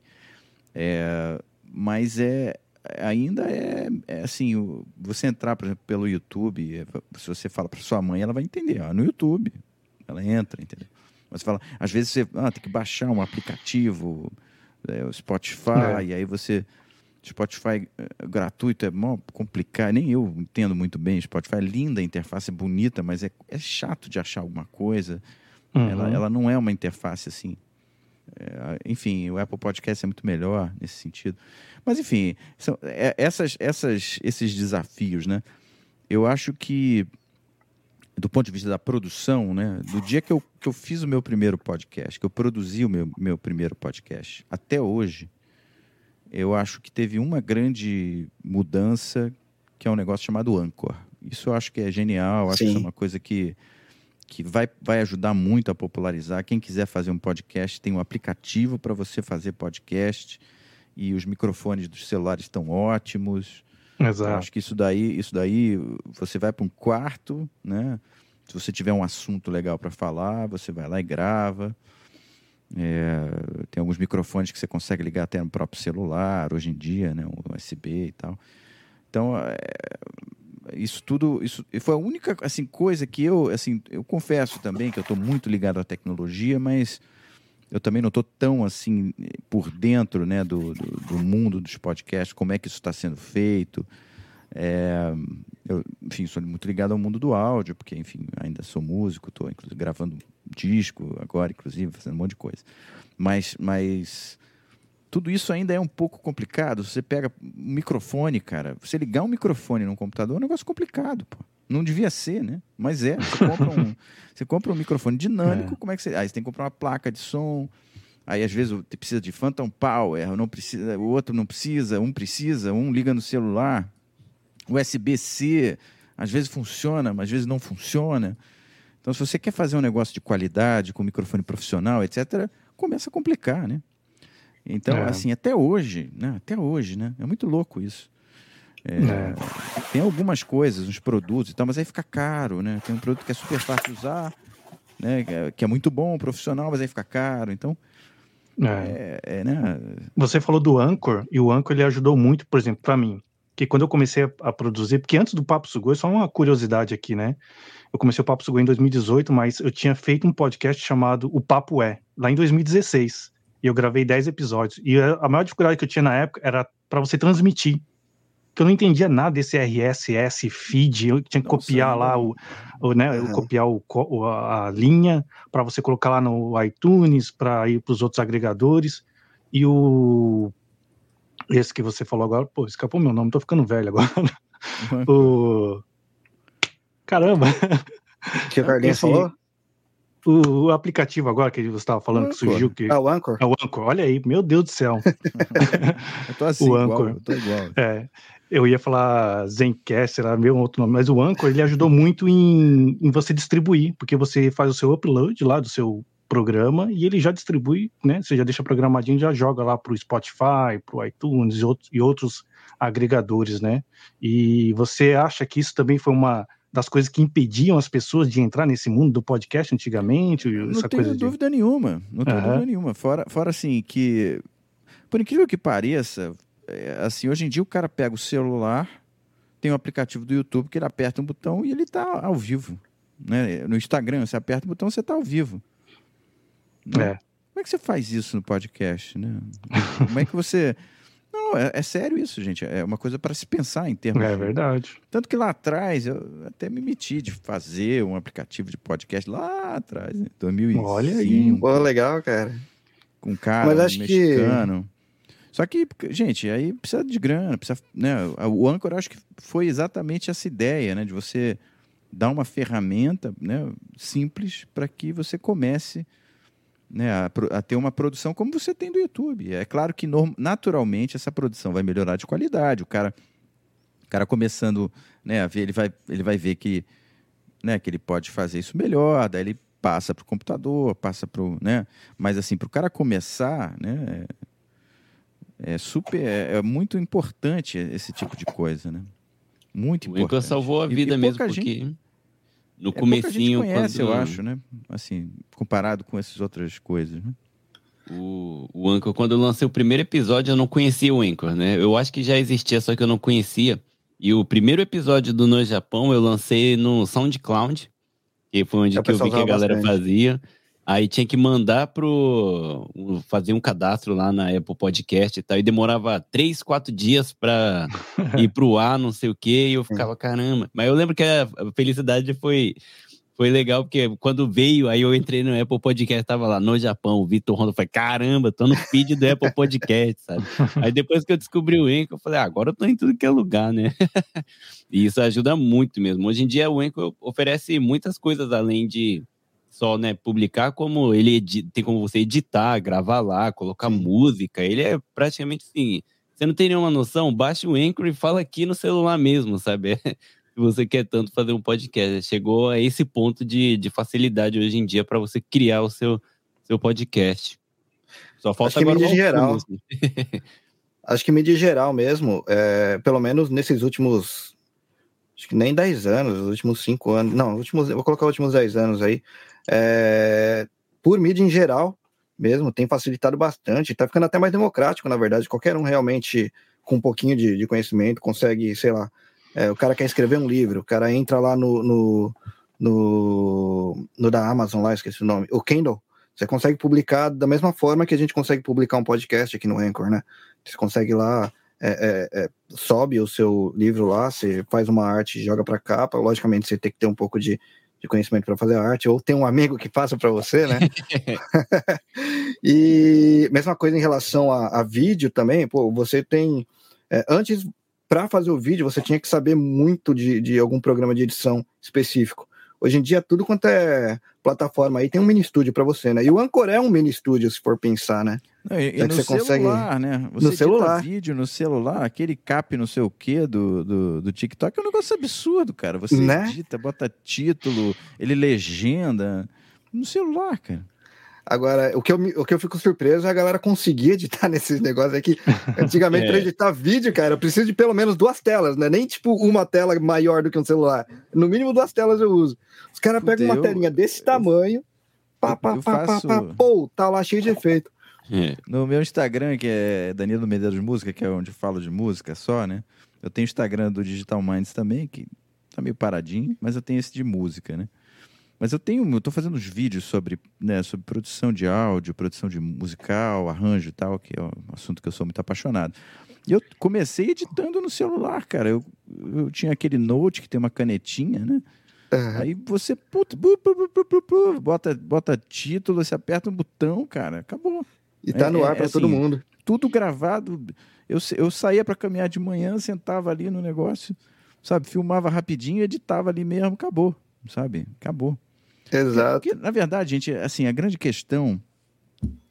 É, mas é, ainda é, é, assim, você entrar, por exemplo, pelo YouTube, é, se você fala para sua mãe, ela vai entender, ó, no YouTube, ela entra, entendeu? Mas fala, às vezes você ah, tem que baixar um aplicativo, é, o Spotify, é. e aí você Spotify é, gratuito é mó complicado, nem eu entendo muito bem Spotify, é linda a interface, é bonita, mas é, é chato de achar alguma coisa. Uhum. Ela, ela não é uma interface assim. É, enfim, o Apple Podcast é muito melhor nesse sentido. Mas, enfim, são, é, essas, essas, esses desafios, né? Eu acho que, do ponto de vista da produção, né? Do dia que eu, que eu fiz o meu primeiro podcast, que eu produzi o meu, meu primeiro podcast, até hoje, eu acho que teve uma grande mudança, que é um negócio chamado Anchor. Isso eu acho que é genial, acho Sim. que isso é uma coisa que que vai, vai ajudar muito a popularizar. Quem quiser fazer um podcast, tem um aplicativo para você fazer podcast e os microfones dos celulares estão ótimos. Exato. Eu acho que isso daí, isso daí, você vai para um quarto, né? Se você tiver um assunto legal para falar, você vai lá e grava. É, tem alguns microfones que você consegue ligar até no próprio celular hoje em dia, né? Um USB e tal. Então, é, isso tudo, isso foi a única assim coisa que eu, assim, eu confesso também que eu estou muito ligado à tecnologia, mas eu também não estou tão assim por dentro né, do, do, do, mundo dos podcasts, como é que isso está sendo feito. É, eu, enfim, sou muito ligado ao mundo do áudio, porque, enfim, ainda sou músico, estou gravando disco agora, inclusive, fazendo um monte de coisa. Mas, mas tudo isso ainda é um pouco complicado. Você pega um microfone, cara. Você ligar um microfone num computador é um negócio complicado, pô. Não devia ser, né? Mas é. Você compra um, você compra um microfone dinâmico, É. como é que você. Aí você tem que comprar uma placa de som. Aí às vezes você precisa de Phantom Power, não precisa, o outro não precisa, um precisa, um liga no celular. USB-C, às vezes funciona, mas às vezes não funciona. Então, se você quer fazer um negócio de qualidade, com microfone profissional, etc., começa a complicar, né? Então, É. assim, até hoje, né? Até hoje, né? É muito louco isso. É, É. Tem algumas coisas, uns produtos e tal, mas aí fica caro, né? Tem um produto que é super fácil de usar, né? que é- é muito bom, profissional, mas aí fica caro. Então, É. é, é, né? Você falou do Anchor, e o Anchor ele ajudou muito, por exemplo, para mim. Que quando eu comecei a, a produzir, porque antes do Papo Sugoi, só uma curiosidade aqui, né? Eu comecei o Papo Sugoi em 2018, mas eu tinha feito um podcast chamado O Papo É, lá em 2016. E eu gravei 10 episódios. E a maior dificuldade que eu tinha na época era para você transmitir. Que eu não entendia nada desse RSS feed, eu tinha que copiar lá o, o, né, copiar o, a linha para você colocar lá no iTunes, para ir para os outros agregadores. E o. Esse que você falou agora, pô, escapou meu nome, tô ficando velho agora. o. Caramba, que o Carlinhos Esse- falou? o, o aplicativo agora que você estava falando, que surgiu, que Ah, o Anchor. é o Anchor. Olha aí, meu Deus do céu. Eu tô assim, O igual, Anchor. eu tô igual. É, eu ia falar Zencast, era meu outro nome, mas o Anchor ele ajudou muito em, em você distribuir, porque você faz o seu upload lá do seu programa e ele já distribui, né? Você já deixa programadinho, já joga lá pro Spotify, pro iTunes e outros, e outros agregadores, né? E você acha que isso também foi uma das coisas que impediam as pessoas de entrar nesse mundo do podcast antigamente? Não essa tenho coisa de... dúvida nenhuma. Não tenho Aham. dúvida nenhuma. Fora, fora assim, que. Por incrível que pareça, é, assim, hoje em dia o cara pega o celular, tem um aplicativo do YouTube que ele aperta um botão e ele está ao vivo. Né? No Instagram, você aperta o botão, você está ao vivo. É. Como é que você faz isso no podcast? Né? Como é que você. Não, é, é sério isso, gente. É uma coisa para se pensar em termos. É de- verdade. Tanto que lá atrás eu até me meti de fazer um aplicativo de podcast lá atrás, né? 2005, Olha aí. Pô, legal, cara. com um cara Mas acho que- mexicano. Só que, gente, aí precisa de grana, precisa, né? O Anchor acho que foi exatamente essa ideia, né? De você dar uma ferramenta, né? Simples para que você comece, né? A, a ter uma produção como você tem do YouTube. É claro que naturalmente essa produção vai melhorar de qualidade. O cara, o cara começando, né? A ver, ele vai, ele vai ver que, né? Que ele pode fazer isso melhor. Daí ele passa para o computador, passa para o, né? Mas assim, para o cara começar, né? É, é super, é, é muito importante esse tipo de coisa, né? Muito O importante. Anchor salvou a E- e vida mesmo, porque gente- no é, comecinho, conhece, quando eu acho, né? Assim, comparado com essas outras coisas, né? o, o Anchor, quando eu lancei o primeiro episódio, eu não conhecia o Anchor, né? Eu acho que já existia, só que eu não conhecia. E o primeiro episódio do No Japão eu lancei no SoundCloud, que foi onde É, o que eu vi que a galera bastante. fazia. Aí tinha que mandar pro. fazer um cadastro lá na Apple Podcast e tal. E demorava três, quatro dias pra ir pro ar, não sei o quê. E eu ficava, caramba. Mas eu lembro que a felicidade foi. Foi legal, porque quando veio, aí eu entrei no Apple Podcast, tava lá no Japão, o Vitor Honda, eu falei, caramba, tô no feed do Apple Podcast, sabe? Aí depois que eu descobri o Anchor, eu falei, ah, agora eu tô em tudo que é lugar, né? e isso ajuda muito mesmo. Hoje em dia o Anchor oferece muitas coisas além de só, né, publicar, como ele tem como você editar, gravar lá, colocar Sim. música. Ele é praticamente assim, você não tem nenhuma noção, baixa o Anchor e fala aqui no celular mesmo, sabe? Se você quer tanto fazer um podcast. Chegou a esse ponto de, de facilidade hoje em dia para você criar o seu, seu podcast. Só falta que agora mídia geral. Acho que mídia geral mesmo, é, pelo menos nesses últimos. Acho que nem 10 anos, os últimos 5 anos. Não, os últimos, vou colocar os últimos 10 anos aí. é, por mídia em geral mesmo, tem facilitado bastante. Tá ficando até mais democrático, na verdade. Qualquer um realmente com um pouquinho de, de conhecimento consegue, sei lá. é, o cara quer escrever um livro, o cara entra lá no, no, no, no da Amazon lá, esqueci o nome, o Kindle. Você consegue publicar da mesma forma que a gente consegue publicar um podcast aqui no Anchor, né? Você consegue lá, é, é, é, sobe o seu livro lá, você faz uma arte, joga para capa. Logicamente, você tem que ter um pouco de, de conhecimento para fazer arte, ou tem um amigo que faça para você, né? e mesma coisa em relação a, a vídeo também, pô, você tem. É, antes, para fazer o vídeo, você tinha que saber muito de, de algum programa de edição específico. Hoje em dia, tudo quanto é plataforma aí tem um mini estúdio para você, né? E o Anchor é um mini estúdio, se for pensar, né? Não, e, e no você celular, consegue... né? Você no celular. vídeo no celular, aquele cap não sei o quê do, do, do TikTok é um negócio absurdo, cara. Você né? edita, bota título, ele legenda. No celular, cara. Agora, o que, eu, o que eu fico surpreso é a galera conseguir editar nesses negócios aqui. Antigamente, é. para editar vídeo, cara, eu preciso de pelo menos duas telas, né? Nem tipo uma tela maior do que um celular. No mínimo duas telas eu uso. Os caras pegam uma telinha desse eu, tamanho, pá, pá, pá, faço... pá, pá, pô, tá lá cheio de efeito. É. No meu Instagram, que é Danilo Medeiros Música, que é onde falo de música só, né? Eu tenho o Instagram do Digital Minds também, que tá meio paradinho, mas eu tenho esse de música, né? Mas eu tenho, eu tô fazendo uns vídeos sobre, né, sobre produção de áudio, produção de musical, arranjo e tal, que é um assunto que eu sou muito apaixonado. E eu comecei editando no celular, cara. Eu, eu tinha aquele note que tem uma canetinha, né? Uhum. Aí você puta, bu, bu, bu, bota, bota título, você aperta um botão, cara, acabou. E tá no é, ar é, para assim, todo mundo. Tudo gravado. Eu, eu saía para caminhar de manhã, sentava ali no negócio, sabe? Filmava rapidinho, editava ali mesmo, acabou, sabe? Acabou. Exato. Porque, na verdade, gente, assim, a grande questão,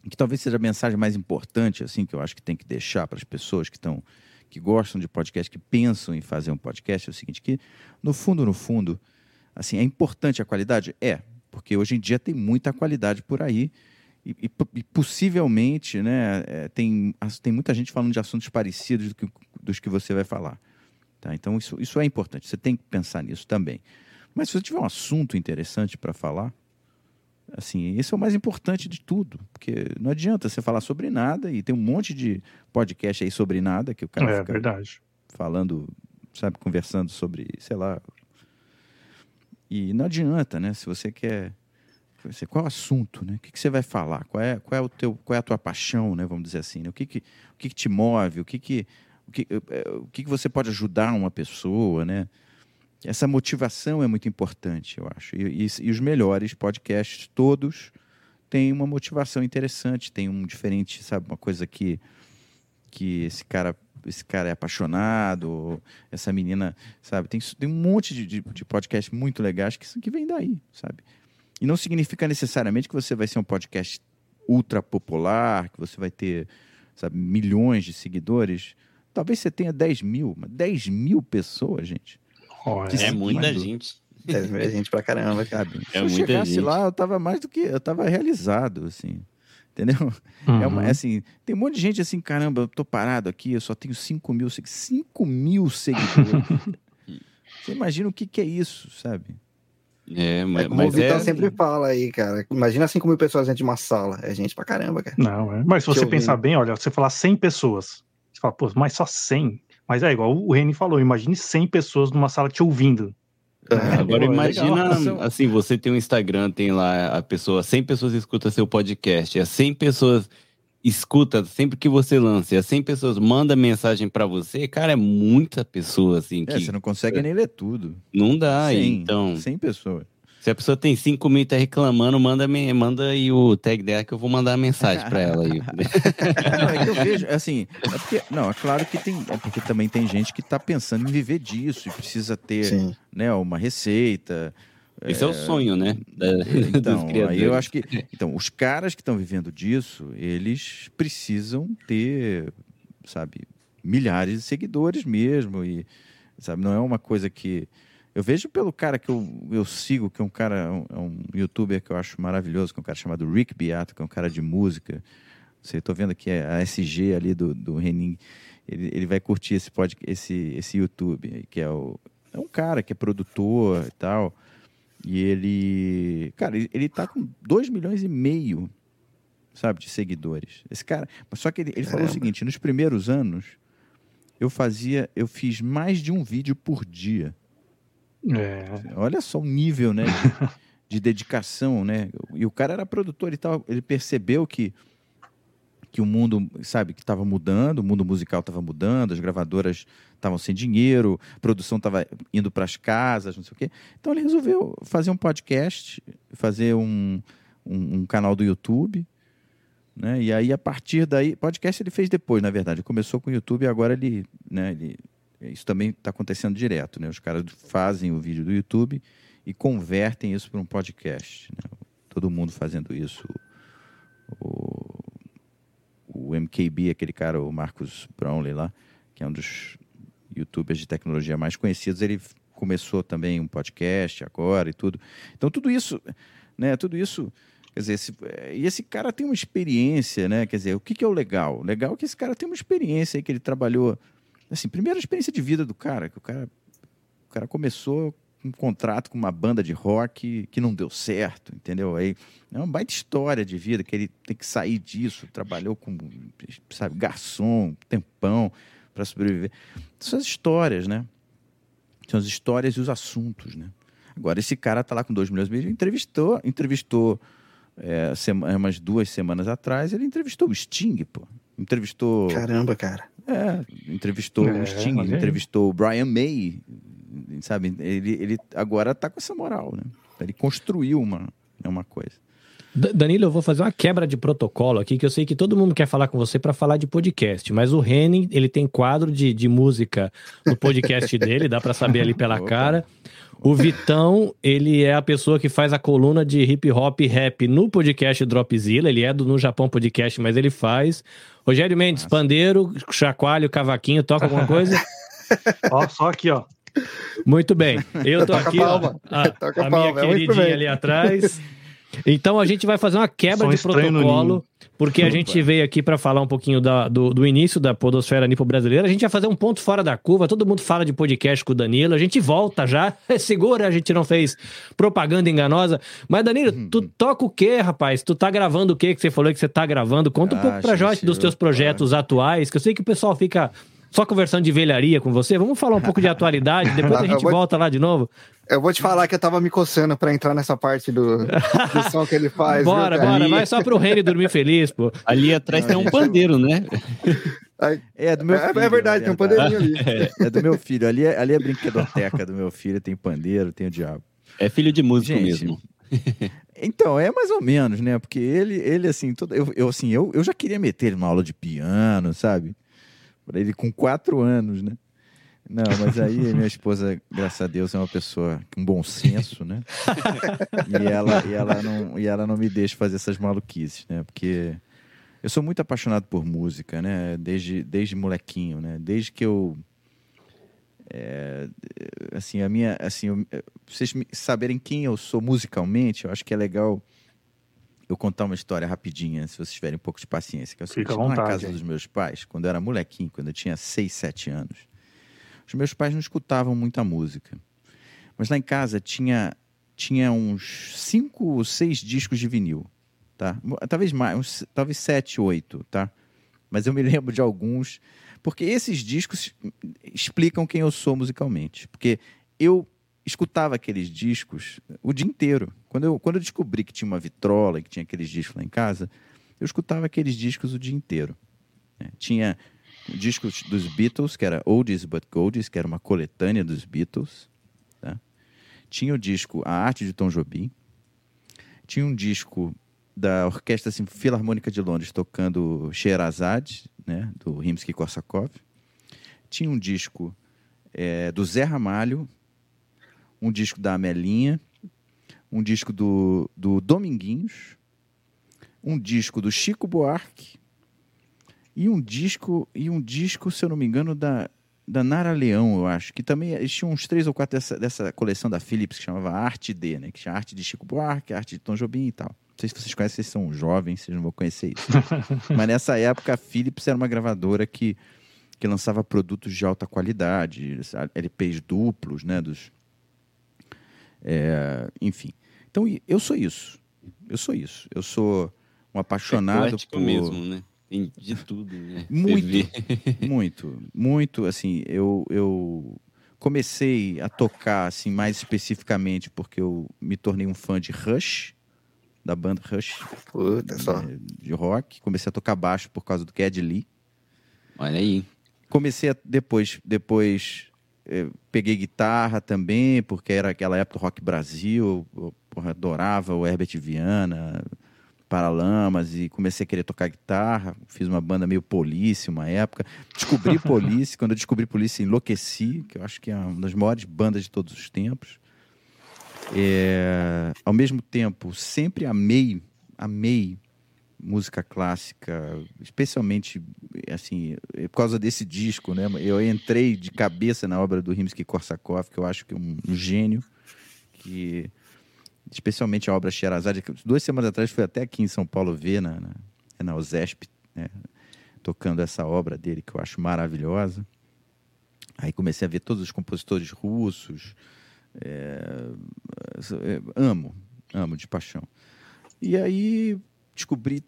que talvez seja a mensagem mais importante, assim, que eu acho que tem que deixar para as pessoas que estão que gostam de podcast, que pensam em fazer um podcast, é o seguinte, que no fundo, no fundo, assim, é importante a qualidade? É, porque hoje em dia tem muita qualidade por aí e, e, e possivelmente, né, é, tem, tem muita gente falando de assuntos parecidos do que, dos que você vai falar. Tá? Então, isso, isso é importante, você tem que pensar nisso também. Mas se você tiver um assunto interessante para falar, assim, esse é o mais importante de tudo, porque não adianta você falar sobre nada e tem um monte de podcast aí sobre nada que o cara é, fica verdade. falando, sabe, conversando sobre, sei lá. E não adianta, né? Se você quer você, qual é o assunto, né? O que, que, você vai falar? Qual é, qual é o teu, qual é a tua paixão, né? Vamos dizer assim, né? O que que, o que, que te move? O que que, o que, eh, o que que você pode ajudar uma pessoa, né? Essa motivação é muito importante, eu acho. E, e, e, os melhores podcasts, todos, têm uma motivação interessante, tem um diferente, sabe, uma coisa que, que esse cara esse cara é apaixonado, essa menina, sabe? Tem, tem um monte de, de, de podcasts muito legais que, que vem daí, sabe? E não significa necessariamente que você vai ser um podcast ultra popular, que você vai ter, sabe, milhões de seguidores. Talvez você tenha 10 mil, 10 mil pessoas, gente. Oh, é, é muita gente. É gente pra caramba, cara. É Se eu chegasse gente. lá, eu tava mais do que. Eu tava realizado, assim. Entendeu? Uhum. É, uma, é assim, tem um monte de gente assim, caramba, eu tô parado aqui, eu só tenho 5 mil, 5 mil seguidores. Você imagina o que, que é isso, sabe? É, mas, é como mas o Vitor é... sempre fala aí, cara. Imagina 5 mil pessoas dentro de uma sala. É gente pra caramba, cara. Não, é. Mas se você pensar bem, olha, você falar 100 pessoas, você fala, pô, mas só 100. Mas é igual o Reni falou, imagine 100 pessoas numa sala te ouvindo. É, agora imagina, legal. assim, você tem um Instagram, tem lá a pessoa, 100 pessoas escutam seu podcast, é 100 pessoas escuta sempre que você lança, e as 100 pessoas mandam mensagem para você, cara, é muita pessoa, assim. É, que... você não consegue nem ler tudo. Não dá, 100, então. 100 pessoas. Se a pessoa tem 5 mil e tá reclamando, manda, me, manda aí o tag dela que eu vou mandar a mensagem para ela aí. não, é que eu vejo, assim, é porque, não, é claro que tem, é porque também tem gente que tá pensando em viver disso e precisa ter, Sim. né, uma receita. Esse é, é o sonho, né? Da, então, aí eu acho que, então, os caras que estão vivendo disso, eles precisam ter, sabe, milhares de seguidores mesmo e, sabe, não é uma coisa que eu vejo pelo cara que eu, eu sigo, que é um cara, um, é um youtuber que eu acho maravilhoso, que é um cara chamado Rick Beato, que é um cara de música. Você estou vendo aqui a SG ali do, do Renin. Ele, ele vai curtir esse, pod, esse, esse YouTube, que é, o, é um cara que é produtor e tal. E ele, cara, ele, ele tá com 2 milhões e meio, sabe, de seguidores. Esse cara, só que ele, ele falou o seguinte, nos primeiros anos eu fazia, eu fiz mais de um vídeo por dia. É. Olha só o nível, né? De, de, dedicação, né? E o cara era produtor e tal. Ele percebeu que, que o mundo, sabe, que estava mudando, o mundo musical estava mudando, as gravadoras estavam sem dinheiro, a produção estava indo para as casas, não sei o quê. Então ele resolveu fazer um podcast, fazer um, um, um canal do YouTube, né? E aí a partir daí, podcast ele fez depois, na verdade, começou com o YouTube e agora ele, né? Ele, isso também está acontecendo direto, né? Os caras fazem o vídeo do YouTube e convertem isso para um podcast. Né? Todo mundo fazendo isso. O, o MKB, aquele cara, o Marcus Brownlee lá, que é um dos youtubers de tecnologia mais conhecidos, ele começou também um podcast agora e tudo. Então tudo isso, né, tudo isso, quer dizer, esse, e esse cara tem uma experiência, né, quer dizer, o que, que é o legal? O legal é que esse cara tem uma experiência aí que ele trabalhou, assim, primeiro a experiência de vida do cara, que o cara, o cara começou um contrato com uma banda de rock que não deu certo, entendeu? Aí é uma baita história de vida que ele tem que sair disso, trabalhou com, sabe, garçom, tempão para sobreviver. São as histórias, né? São as histórias e os assuntos, né? Agora esse cara tá lá com dois milhões de entrevistou, entrevistou é, umas duas semanas atrás, ele entrevistou o Sting, pô. Entrevistou. Caramba, cara. É, entrevistou É, o Sting, entrevistou o Brian May, sabe? Ele, ele agora tá com essa moral, né? Ele construiu uma, né, uma coisa. Da- Danilo, eu vou fazer uma quebra de protocolo aqui, que eu sei que todo mundo quer falar com você para falar de podcast, mas o Henning, ele tem quadro de, de música no podcast dele, dá para saber ali pela Opa. cara. O Vitão, ele é a pessoa que faz a coluna de hip hop e rap no podcast Dropzilla, ele é do No Japão Podcast, mas ele faz. Rogério Mendes, pandeiro, chacoalho, cavaquinho, toca alguma coisa? Ó, só aqui, ó. Muito bem. Eu tô aqui, ó, a, a minha é queridinha ali atrás. Então a gente vai fazer uma quebra de protocolo, porque a gente veio aqui para falar um pouquinho da- do, do início da podosfera nipo brasileira. A gente vai fazer um ponto fora da curva. Todo mundo fala de podcast com o Danilo. A gente volta já. Segura, a gente não fez propaganda enganosa. Mas Danilo, Uhum. tu toca o quê, rapaz? Tu tá gravando o quê que você falou que você tá gravando? Conta um Ah, pouco pra gente, gente dos teus eu- projetos atuais, que eu sei que o pessoal fica só conversando de velharia com você. Vamos falar um pouco de atualidade, depois a gente vou- volta lá de novo. Eu vou te falar que eu tava me coçando pra entrar nessa parte do, do som que ele faz. viu, Bora, cara? bora, vai só pro Reni dormir feliz, pô. Ali atrás tem um pandeiro, né? Aí- É do meu É, filho. é verdade, tem um pandeirinho ali. É do meu filho. Ali é, ali é a brinquedoteca do meu filho. Tem pandeiro, tem o diabo. É filho de músico Gente, mesmo. Então, é mais ou menos, né? Porque ele, ele assim, todo, eu, eu, assim eu, eu já queria meter ele numa aula de piano, sabe? Pra ele com quatro anos, né? Não, mas aí minha esposa, graças a Deus, é uma pessoa com bom senso, né? E ela, e ela, não, e ela não me deixa fazer essas maluquices, né? Porque eu sou muito apaixonado por música, né? Desde, desde molequinho, né? Desde que eu é, assim, a minha, assim, eu- pra vocês saberem quem eu sou musicalmente, eu acho que é legal eu contar uma história rapidinha, se vocês tiverem um pouco de paciência. Que é o Fica à lá na vontade, casa aí. dos meus pais, quando eu era molequinho, quando eu tinha 6, 7 anos, os meus pais não escutavam muita música. Mas lá em casa tinha, tinha uns 5 ou 6 discos de vinil, tá? Talvez mais, uns, talvez 7, 8, tá? Mas eu me lembro de alguns, porque esses discos explicam quem eu sou musicalmente. Porque eu escutava aqueles discos o dia inteiro. Quando eu, quando eu descobri que tinha uma vitrola, que tinha aqueles discos lá em casa, eu escutava aqueles discos o dia inteiro. né? Tinha discos dos Beatles, que era Oldies But Goldies, que era uma coletânea dos Beatles. tá? Tinha o disco A Arte de Tom Jobim. Tinha um disco da Orquestra Sim- Filarmônica de Londres tocando Sherazade, né, do Rimsky-Korsakov. Tinha um disco eh, do Zé Ramalho, um disco da Amelinha, um disco do, do Dominguinhos, um disco do Chico Buarque e um disco, e um disco, se eu não me engano, da, da Nara Leão, eu acho, que também eles tinham uns três ou quatro dessa, dessa coleção da Philips que chamava Arte D, né? Que tinha arte de Chico Buarque, arte de Tom Jobim e tal. Não sei se vocês conhecem, vocês são jovens, vocês não vão conhecer isso. Mas nessa época a Philips era uma gravadora que, que lançava produtos de alta qualidade, LPs duplos, né? Dos, é, enfim. Então eu sou isso. Eu sou isso. Eu sou um apaixonado Eclético por mesmo, né? Tem de tudo, né? Muito. muito, muito, assim, eu, eu comecei a tocar, assim, mais especificamente porque eu me tornei um fã de Rush, da banda Rush Puta só. eh, de rock. Comecei a tocar baixo por causa do Cad Lee. Olha aí. Comecei a, depois, depois peguei guitarra também, porque era aquela época do Rock Brasil, eu porra, adorava o Herbert Viana, Paralamas, e comecei a querer tocar guitarra. Fiz uma banda meio Police uma época. Descobri Police, quando eu descobri Police, enlouqueci, que eu acho que é uma das maiores bandas de todos os tempos. É, ao mesmo tempo, sempre amei, amei música clássica, especialmente assim, por causa desse disco, né? Eu entrei de cabeça na obra do Rimsky-Korsakov, que eu acho que é um, gênio, que especialmente a obra Sherazade, que duas semanas atrás fui até aqui em São Paulo ver na na, na USESP, né? tocando essa obra dele que eu acho maravilhosa. Aí comecei a ver todos os compositores russos, é, é, amo, amo de paixão. E aí descobri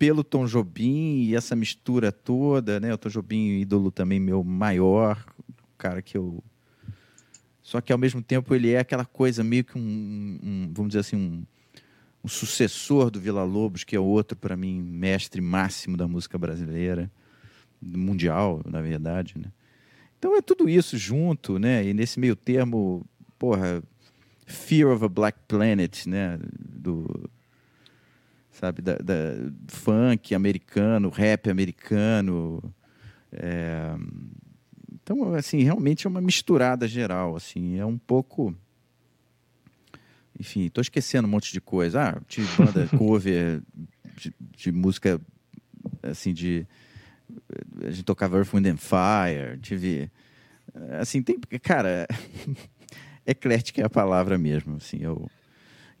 pelo Tom Jobim e essa mistura toda, né? O Tom Jobim, ídolo também meu maior, cara que eu. Só que ao mesmo tempo ele é aquela coisa meio que um, um vamos dizer assim, um, um sucessor do Vila Lobos, que é outro para mim mestre máximo da música brasileira, mundial, na verdade, né? Então é tudo isso junto, né? E nesse meio termo, porra, Fear of a Black Planet, né? Do, sabe, da, da funk americano, rap americano. É... Então, assim, realmente é uma misturada geral, assim, é um pouco... Enfim, estou esquecendo um monte de coisa. Ah, tive banda cover de, de música, assim, de... A gente tocava Earth, Wind and Fire, tive... Assim, tem... Cara, eclética é a palavra mesmo, assim, eu...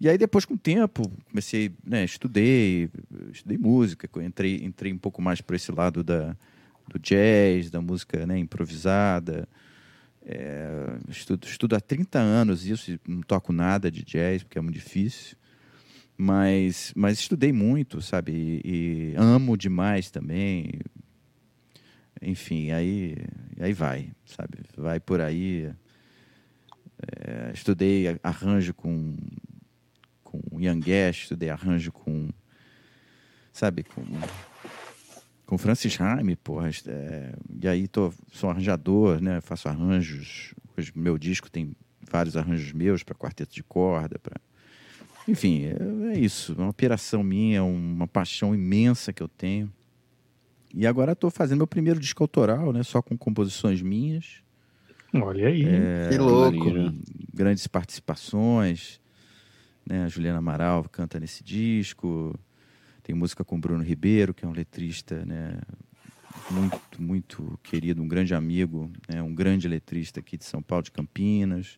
E aí depois com o tempo comecei, né, estudei, estudei música, entrei, entrei um pouco mais para esse lado da, do jazz, da música né, improvisada. É, estudo, estudo há 30 anos isso, não toco nada de jazz porque é muito difícil. Mas, mas estudei muito, sabe? E, e amo demais também. Enfim, aí, aí vai, sabe? Vai por aí. É, estudei arranjo com com Ian Guest, estudei arranjo com, sabe, com, com Francis Haime, porra. É, e aí tô, sou arranjador, né? Faço arranjos. Hoje meu disco tem vários arranjos meus para quarteto de corda, para enfim, é, é isso, é uma operação minha, uma paixão imensa que eu tenho. E agora estou fazendo meu primeiro disco autoral, né? Só com composições minhas. Olha aí. É, Que louco. com Grandes participações. Né? A Juliana Amaral canta nesse disco. Tem música com Bruno Ribeiro, que é um letrista né? muito, muito querido, um grande amigo, né? um grande letrista aqui de São Paulo, de Campinas.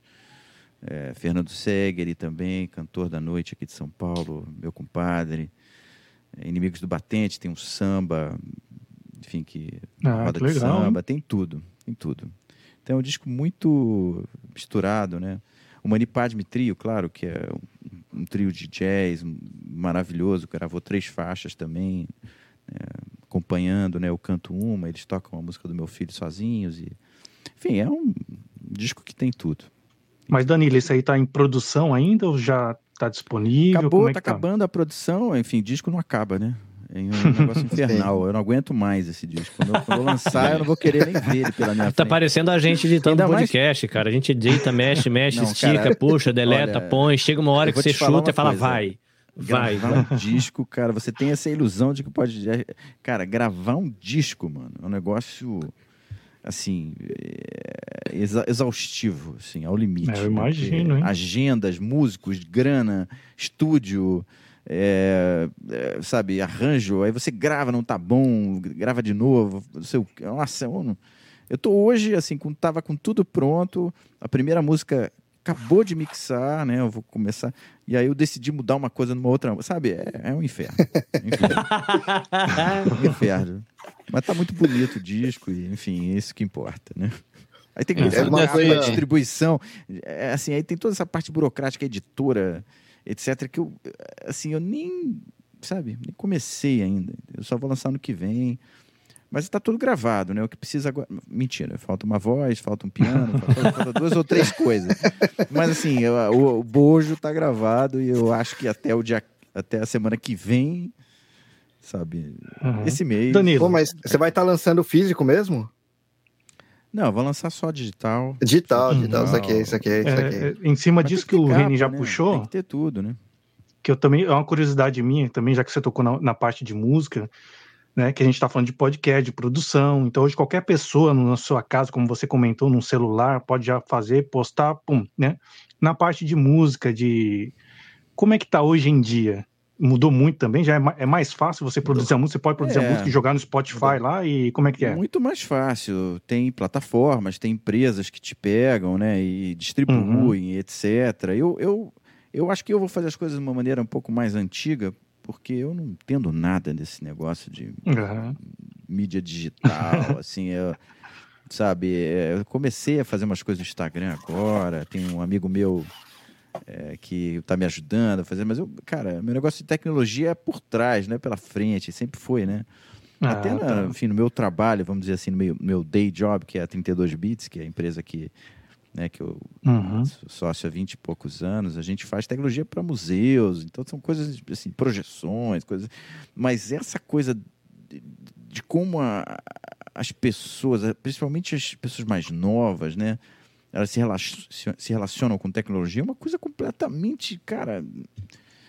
É, Fernando Segeri também, cantor da noite aqui de São Paulo, meu compadre. É, Inimigos do Batente, tem um samba, enfim, que Ah, roda que de legal, samba, tem tudo, tem tudo. Então é um disco muito misturado, né? O Mani Padme Trio, claro, que é um, um trio de jazz maravilhoso, gravou três faixas também, né? acompanhando, né? Eu canto uma, eles tocam a música do meu filho sozinhos e, enfim, é um disco que tem tudo. Mas, Danilo, esse aí tá em produção ainda ou já tá disponível? Acabou, Como é tá tá? acabando a produção, enfim, disco não acaba, né? É um negócio infernal. Eu não aguento mais esse disco. Quando eu, quando eu lançar, eu não vou querer nem ver ele pela minha Tá frente. parecendo a gente editando Ainda mais- podcast, cara. A gente edita, mexe, mexe, Não, estica, cara, puxa, deleta, olha, põe. Chega uma hora que você chuta e fala, coisa. vai. Vai, gravar vai. um disco, cara, você tem essa ilusão de que pode. Cara, gravar um disco, mano, é um negócio assim é, exa- exaustivo, assim, ao limite. É, eu né? imagino, Porque hein? Agendas, músicos, grana, estúdio, é, é, sabe, arranjo. Aí você grava, não tá bom, grava de novo. Não sei o quê. Nossa, eu, não- eu tô hoje assim, com, tava com tudo pronto. A primeira música acabou de mixar, né? Eu vou começar. E aí eu decidi mudar uma coisa numa outra. Sabe, é, é um inferno. É um inferno. É um inferno. Mas tá muito bonito o disco, e, enfim, é isso que importa, né? Aí tem que É, uma coisa- distribuição. É, assim, aí tem toda essa parte burocrática, editora, etc., que eu, assim, eu nem, sabe, nem comecei ainda. Eu só vou lançar no que vem. Mas está tudo gravado, né? O que precisa agora. Mentira, falta uma voz, falta um piano, falta, falta duas ou três coisas. Mas assim, eu- o, o bojo está gravado e eu acho que até o dia até a semana que vem, sabe? Uhum. Esse mês. Danilo. Pô, mas você vai estar lançando físico mesmo? Não, eu vou lançar só digital. Digital, digital, Não. isso aqui, isso aqui, isso aqui. É, é, em cima Mas disso tem que o ter Reni capa, já né? puxou, Tem que ter tudo, né? que eu também, é uma curiosidade minha também, já que você tocou na, na parte de música, né, que a gente está falando de podcast, de produção, então hoje qualquer pessoa na sua casa, como você comentou, num celular, pode já fazer, postar, pum, né? Na parte de música, de como é que tá hoje em dia? Mudou muito também, já é, é mais fácil você produzir a música, você pode produzir a É. música e jogar no Spotify lá, e como é que é? Muito mais fácil. Tem plataformas, tem empresas que te pegam, né? E distribuem, etc. Eu, eu, eu acho que eu vou fazer as coisas de uma maneira um pouco mais antiga, porque eu não entendo nada desse negócio de Aham. mídia digital, assim, eu, sabe, é, eu comecei a fazer umas coisas no Instagram agora, tem um amigo meu é, que tá me ajudando a fazer, mas eu, cara, meu negócio de tecnologia é por trás, não é pela frente, sempre foi, né? Até, Ah, na- tá. enfim, no meu trabalho, vamos dizer assim, no meu, meu day job, que é a 32 Bits, que é a empresa que, né, que eu Uhum. sou sócio há 20 e poucos anos, a gente faz tecnologia para museus, então são coisas, assim, projeções, coisas. Mas essa coisa de, de como a- as pessoas, principalmente as pessoas mais novas, né? Elas se, relacion- se relacionam com tecnologia, é uma coisa completamente, cara,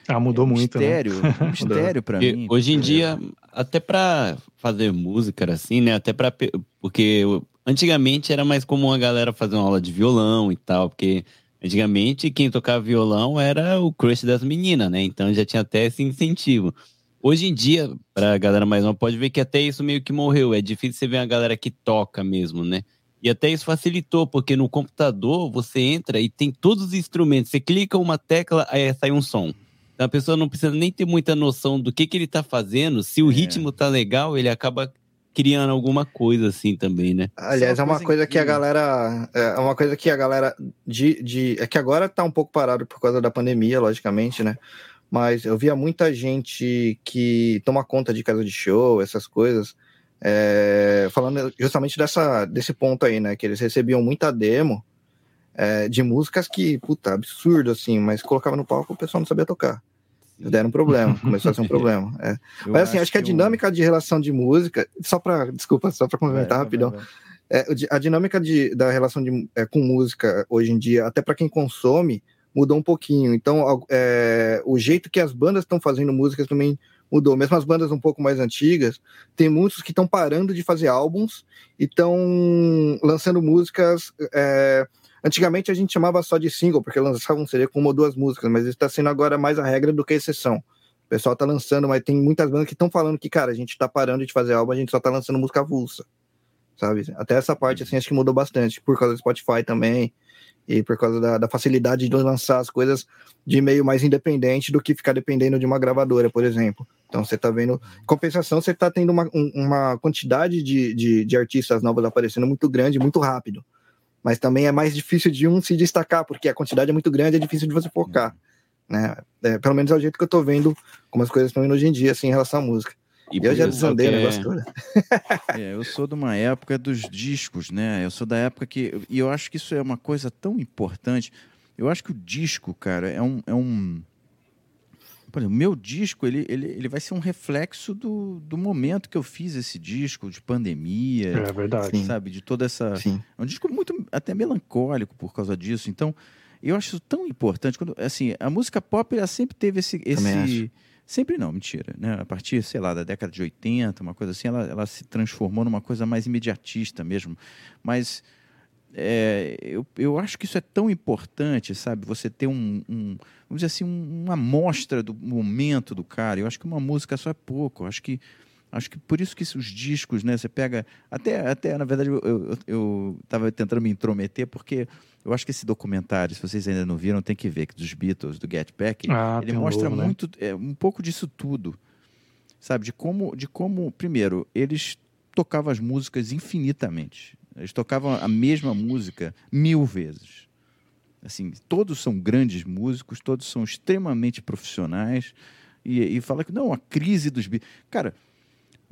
Ah, mudou é um muito, né? mistério, um mistério para mim. hoje em dia, até pra fazer música, assim, né? Até pra. pe- Porque antigamente era mais comum a galera fazer uma aula de violão e tal, porque antigamente quem tocava violão era o crush das meninas, né? Então já tinha até esse incentivo. Hoje em dia, pra galera mais nova, pode ver que até isso meio que morreu. É difícil você ver uma galera que toca mesmo, né? E até isso facilitou, porque no computador você entra e tem todos os instrumentos. Você clica uma tecla, aí sai um som. Então a pessoa não precisa nem ter muita noção do que, que ele tá fazendo. Se o É. ritmo tá legal, ele acaba criando alguma coisa assim também, né? Aliás, é é uma coisa que a galera. É uma coisa que a galera. De, de, é que agora tá um pouco parado por causa da pandemia, logicamente, né? Mas eu via muita gente que toma conta de casa de show, essas coisas, é, falando justamente dessa, desse ponto aí, né? Que eles recebiam muita demo é, de músicas que, puta, absurdo, assim, mas colocava no palco o pessoal não sabia tocar. Deram um problema, começou a ser um problema. é. Mas assim, acho que a dinâmica de relação de música, só para, desculpa, só para Vai, complementar vai, rapidão, vai. é, a dinâmica de, da relação de, é, com música hoje em dia, até para quem consome, mudou um pouquinho. Então, é, o jeito que as bandas estão fazendo músicas também mudou. Mesmo as bandas um pouco mais antigas, tem muitos que estão parando de fazer álbuns e estão lançando músicas. é, antigamente a gente chamava só de single, porque lançava um CD com uma ou duas músicas, mas está sendo agora mais a regra do que a exceção. O pessoal tá lançando, mas tem muitas bandas que estão falando que, cara, a gente tá parando de fazer álbum, a gente só tá lançando música avulsa sabe? Até essa parte, assim, acho que mudou bastante, por causa do Spotify também, e por causa da, da facilidade de lançar as coisas de meio mais independente do que ficar dependendo de uma gravadora, por exemplo. Então você tá vendo, compensação, você tá tendo uma, um- uma quantidade de, de, de artistas novos aparecendo muito grande, muito rápido. Mas também é mais difícil de um se destacar, porque a quantidade é muito grande, é difícil de você focar. Né? É, pelo menos é o jeito que eu tô vendo como as coisas estão indo hoje em dia, assim, em relação à música. E eu já pessoal desandei o que é- negócio todo. É, eu sou de uma época dos discos, né? Eu sou da época que. E eu acho que isso é uma coisa tão importante. Eu acho que o disco, cara, é um. É um por exemplo, o meu disco, ele, ele, ele vai ser um reflexo do, do momento que eu fiz esse disco, de pandemia, É verdade. Sabe? De toda essa. Sim. É um disco muito até melancólico por causa disso. Então, eu acho isso tão importante. Quando, assim, a música pop ela sempre teve esse. Também esse sempre não, mentira. Né? A partir, sei lá, da década de 80, uma coisa assim, ela, ela se transformou numa coisa mais imediatista mesmo. Mas é, eu, eu acho que isso é tão importante, sabe? Você ter um, um vamos dizer assim, um- uma amostra do momento do cara. Eu acho que uma música só é pouco. Eu acho que Acho que por isso que os discos, né? Você pega. Até, até na verdade, eu, eu, eu tava tentando me intrometer, porque eu acho que esse documentário, se vocês ainda não viram, tem que ver, que dos Beatles, do Get Back, Ah, ele mostra novo, né? muito, é, um pouco disso tudo. Sabe? De como, de como, primeiro, eles tocavam as músicas infinitamente. Eles tocavam a mesma música mil vezes. Assim, todos são grandes músicos, todos são extremamente profissionais. E, e fala que não, a crise dos Beatles. Cara,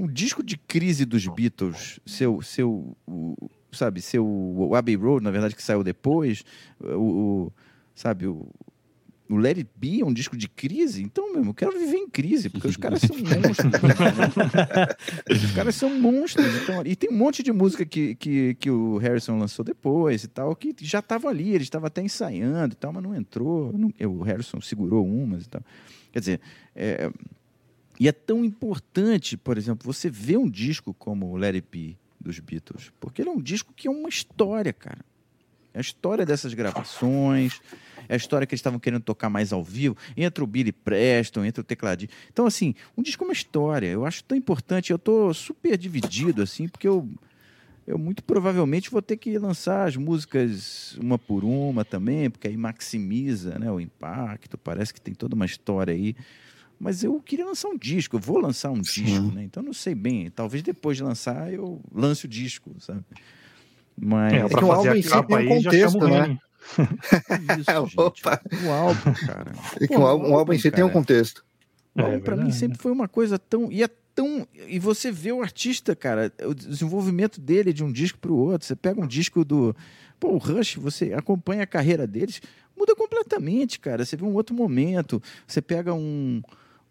um disco de crise dos Beatles, seu, seu, o- sabe, seu o Abbey Road, na verdade, que saiu depois, o, o- sabe, o, o Let It Be é um disco de crise, então, mesmo, eu quero viver em crise, porque os caras são monstros. os caras são monstros. Então, e tem um monte de música que, que, que o Harrison lançou depois e tal, que já estavam ali, ele estava até ensaiando e tal, mas não entrou. Não, o Harrison segurou umas e tal. Quer dizer, é, e é tão importante, por exemplo, você ver um disco como o It Be dos Beatles, porque ele é um disco que é uma história, cara. É a história dessas gravações, é a história que eles estavam querendo tocar mais ao vivo. Entra o Billy Preston, entra o tecladinho. Então, assim, um disco é uma história. Eu acho tão importante. Eu tô super dividido, assim, porque eu, eu muito provavelmente vou ter que lançar as músicas uma por uma também, porque aí maximiza né, o impacto. Parece que tem toda uma história aí. Mas eu queria lançar um disco, eu vou lançar um Sim. disco, né? Então não sei bem. Talvez depois de lançar eu lance o disco, sabe? Mas é, é que o álbum em si tem um contexto, né? Isso, Opa. O álbum, cara. É que Pô, um, álbum, um álbum em si tem um contexto. É, para mim sempre foi uma coisa tão e é tão e você vê o artista, cara, o desenvolvimento dele de um disco para o outro. Você pega um disco do Pô, o Rush, você acompanha a carreira deles, muda completamente, cara. Você vê um outro momento. Você pega um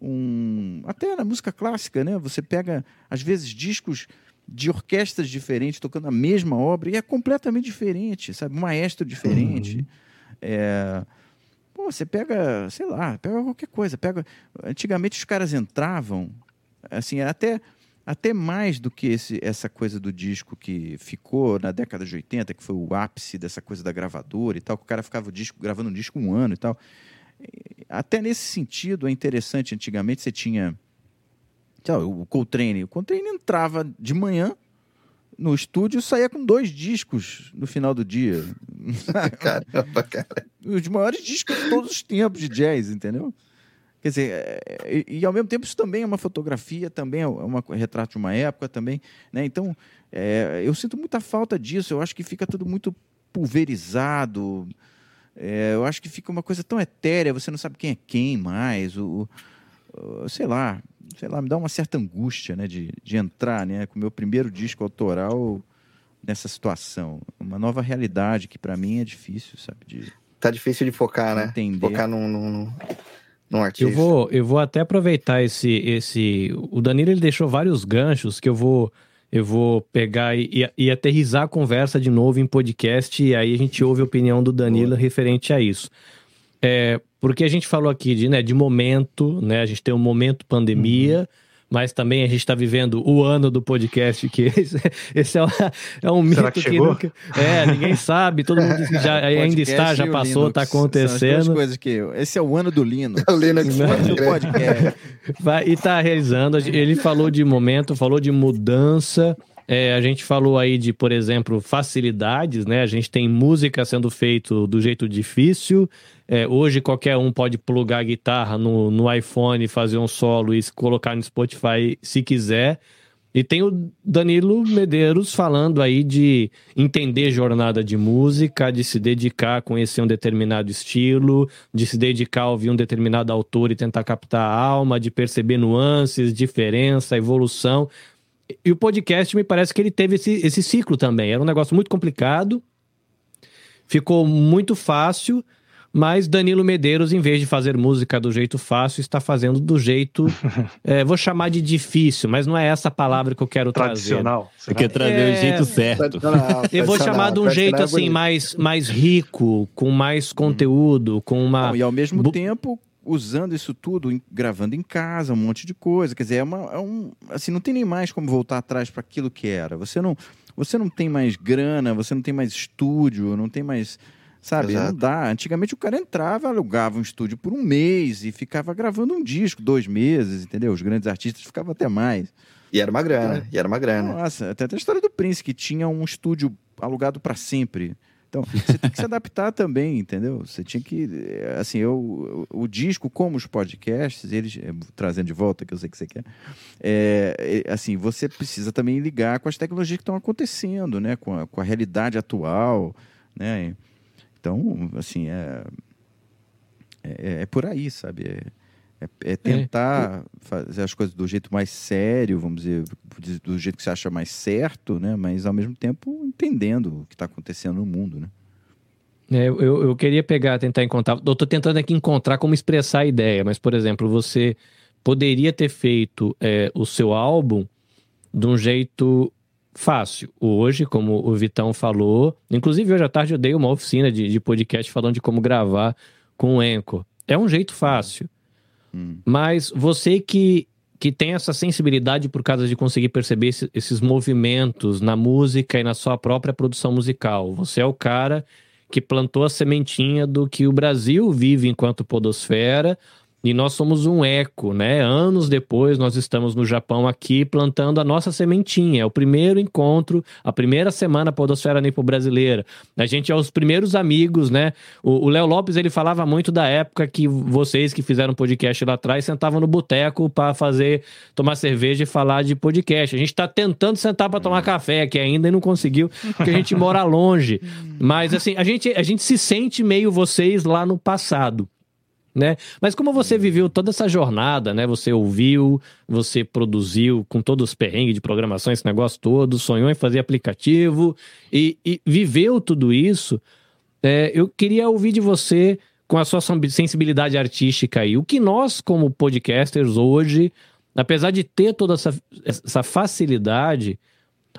um até na música clássica, né? Você pega às vezes discos de orquestras diferentes tocando a mesma obra e é completamente diferente, sabe? Um maestro diferente. Uhum. É... Pô, você pega, sei lá, pega qualquer coisa. Pega... Antigamente os caras entravam, assim, até, até mais do que esse, essa coisa do disco que ficou na década de 80, que foi o ápice dessa coisa da gravadora e tal, que o cara ficava o disco, gravando um disco um ano e tal. Até nesse sentido é interessante, antigamente você tinha o Coltrane. O Coltrane entrava de manhã no estúdio saía com dois discos no final do dia. Caramba, cara. Os maiores discos de todos os tempos de jazz, entendeu? Quer dizer, é, e, e, ao mesmo tempo isso também é uma fotografia, também é um retrato de uma época também, né? Então, é, eu sinto muita falta disso, eu acho que fica tudo muito pulverizado, é, eu acho que fica uma coisa tão etérea, você não sabe quem é quem mais, o, o sei lá, sei lá, me dá uma certa angústia, né, de, de entrar, né, com o meu primeiro disco autoral nessa situação. Uma nova realidade que para mim é difícil, sabe? De, tá difícil de focar, né? Entender. Focar num, num, num artista. Eu vou, eu vou até aproveitar esse, esse... O Danilo, ele deixou vários ganchos que eu vou... Eu vou pegar e, e, e aterrizar a conversa de novo em podcast e aí a gente ouve a opinião do Danilo referente a isso. É, porque a gente falou aqui de, né, de momento, né? A gente tem um momento pandemia, uhum. Mas também a gente está vivendo o ano do podcast, que esse, esse é, é, um mito que, que nunca, é, ninguém sabe, todo mundo já ainda está, já passou, está acontecendo. São coisas que esse é o ano do Linux. É o Linux do podcast. Vai, e está realizando. Ele falou de momento, falou de mudança. É, a gente falou aí de, por exemplo, facilidades, né? A gente tem música sendo feito do jeito difícil. É, hoje qualquer um pode plugar guitarra no, no iPhone, fazer um solo e colocar no Spotify se quiser. E tem o Danilo Medeiros falando aí de entender jornada de música, de se dedicar a conhecer um determinado estilo, de se dedicar a ouvir um determinado autor e tentar captar a alma, de perceber nuances, diferença, evolução. E o podcast me parece que ele teve esse, esse ciclo também. Era um negócio muito complicado, ficou muito fácil, mas Danilo Medeiros, em vez de fazer música do jeito fácil, está fazendo do jeito. é, vou chamar de difícil, mas não é essa palavra que eu quero Tradicional. trazer. Você quer trazer é... o jeito certo. Eu vou chamar de um jeito assim, mais, mais rico, com mais conteúdo, com uma. Não, e ao mesmo tempo usando isso tudo, gravando em casa, um monte de coisa. Quer dizer, é, uma, é um, assim, não tem nem mais como voltar atrás para aquilo que era. Você não, você não tem mais grana, você não tem mais estúdio, não tem mais. Sabe, Exato. não dá. Antigamente o cara entrava, alugava um estúdio por um mês e ficava gravando um disco, dois meses, entendeu? Os grandes artistas ficavam até mais. E era uma grana, então, e era uma grana. Nossa, até a história do Prince, que tinha um estúdio alugado para sempre. Então, você tem que se adaptar também, entendeu? Você tinha que. Assim, eu, o, o disco, como os podcasts, eles. Eh, trazendo de volta, que eu sei que você quer. É, assim, você precisa também ligar com as tecnologias que estão acontecendo, né? Com a, com a realidade atual, né? Então, assim, é, é, é por aí, sabe? É, é, é tentar é. fazer as coisas do jeito mais sério, vamos dizer, do jeito que você acha mais certo, né? Mas ao mesmo tempo entendendo o que está acontecendo no mundo, né? É, eu, eu queria pegar, tentar encontrar. Eu tô tentando aqui encontrar como expressar a ideia, mas, por exemplo, você poderia ter feito é, o seu álbum de um jeito fácil. Hoje, como o Vitão falou, inclusive hoje à tarde eu dei uma oficina de, de podcast falando de como gravar com o Anchor. É um jeito fácil. Hum. Mas você que, que tem essa sensibilidade por causa de conseguir perceber esse- esses movimentos na música e na sua própria produção musical, você é o cara que plantou a sementinha do que o Brasil vive enquanto podosfera e nós somos um eco, né? Anos depois, nós estamos no Japão aqui plantando a nossa sementinha. É o primeiro encontro, a primeira semana podosfera nipo brasileira. A gente é os primeiros amigos, né? O Léo Lopes, ele falava muito da época que vocês que fizeram podcast lá atrás sentavam no boteco para fazer, tomar cerveja e falar de podcast. A gente tá tentando sentar para tomar café aqui ainda e não conseguiu, porque a gente mora longe. Mas assim, a gente, a gente se sente meio vocês lá no passado né? Mas como você viveu toda essa jornada, né? Você ouviu, você produziu com todos os perrengues de programação, esse negócio todo, sonhou em fazer aplicativo e, e viveu tudo isso, é, eu queria ouvir de você com a sua sensibilidade artística aí, o que nós como podcasters hoje, apesar de ter toda essa, essa facilidade,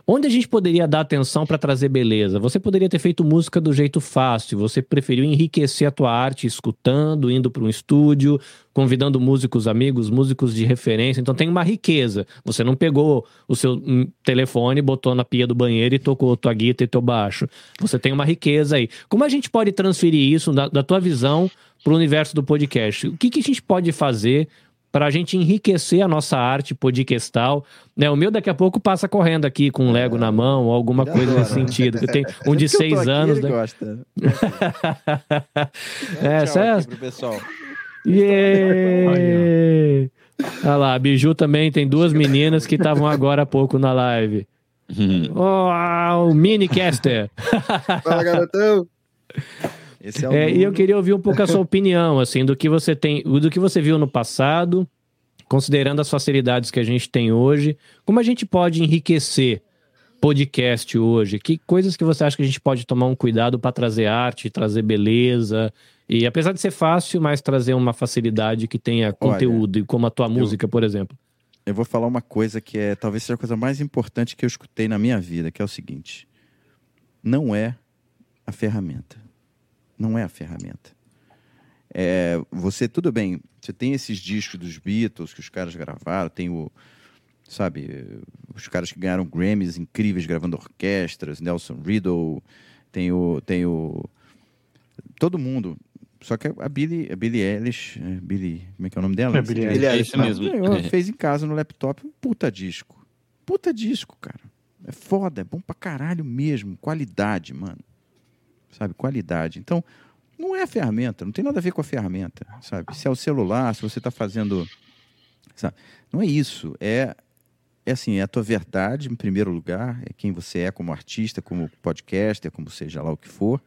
Onde a gente poderia dar atenção para trazer beleza? Você poderia ter feito música do jeito fácil, você preferiu enriquecer a tua arte escutando, indo para um estúdio, convidando músicos amigos, músicos de referência. Então tem uma riqueza. Você não pegou o seu hum, telefone, botou na pia do banheiro e tocou tua guitarra e teu baixo. Você tem uma riqueza aí. Como a gente pode transferir isso da, da tua visão para o universo do podcast? O que, que a gente pode fazer para a gente enriquecer a nossa arte podcastal. Né? O meu daqui a pouco passa correndo aqui com um Lego na mão, ou alguma coisa nesse sentido. que Tem um de seis aqui, anos. Ele né? gosta. É, Tchau aqui pro pessoal. Yeah! Olha lá, a Biju também tem duas meninas que estavam agora há pouco na live. Oh, o Minicaster. Fala, garotão. Esse é o É, e eu queria ouvir um pouco a sua opinião, assim, do que você tem, do que você viu no passado, considerando as facilidades que a gente tem hoje, como a gente pode enriquecer podcast hoje? Que coisas que você acha que a gente pode tomar um cuidado para trazer arte, trazer beleza? E apesar de ser fácil, mas trazer uma facilidade que tenha conteúdo, e como a tua música, por exemplo. Eu vou falar uma coisa que é talvez seja a coisa mais importante que eu escutei na minha vida, que é o seguinte: não é a ferramenta. Não é a ferramenta. É, você, tudo bem, você tem esses discos dos Beatles que os caras gravaram, tem o, sabe, os caras que ganharam Grammys incríveis gravando orquestras, Nelson Riddle, tem o, tem o, todo mundo. Só que a Billie, a Billie Eilish, é, Billie, como é que é o nome dela? É Billie Billie É isso mesmo. Ganhou, É. fez em casa no laptop um puta disco. Puta disco, cara. É foda, é bom pra caralho mesmo. Qualidade, mano. Sabe, qualidade. Então, não é a ferramenta, não tem nada a ver com a ferramenta, sabe? Se é o celular, se você tá fazendo. Sabe? Não é isso. É, é assim, é a tua verdade, em primeiro lugar, é quem você é como artista, como podcaster, como seja lá o que for.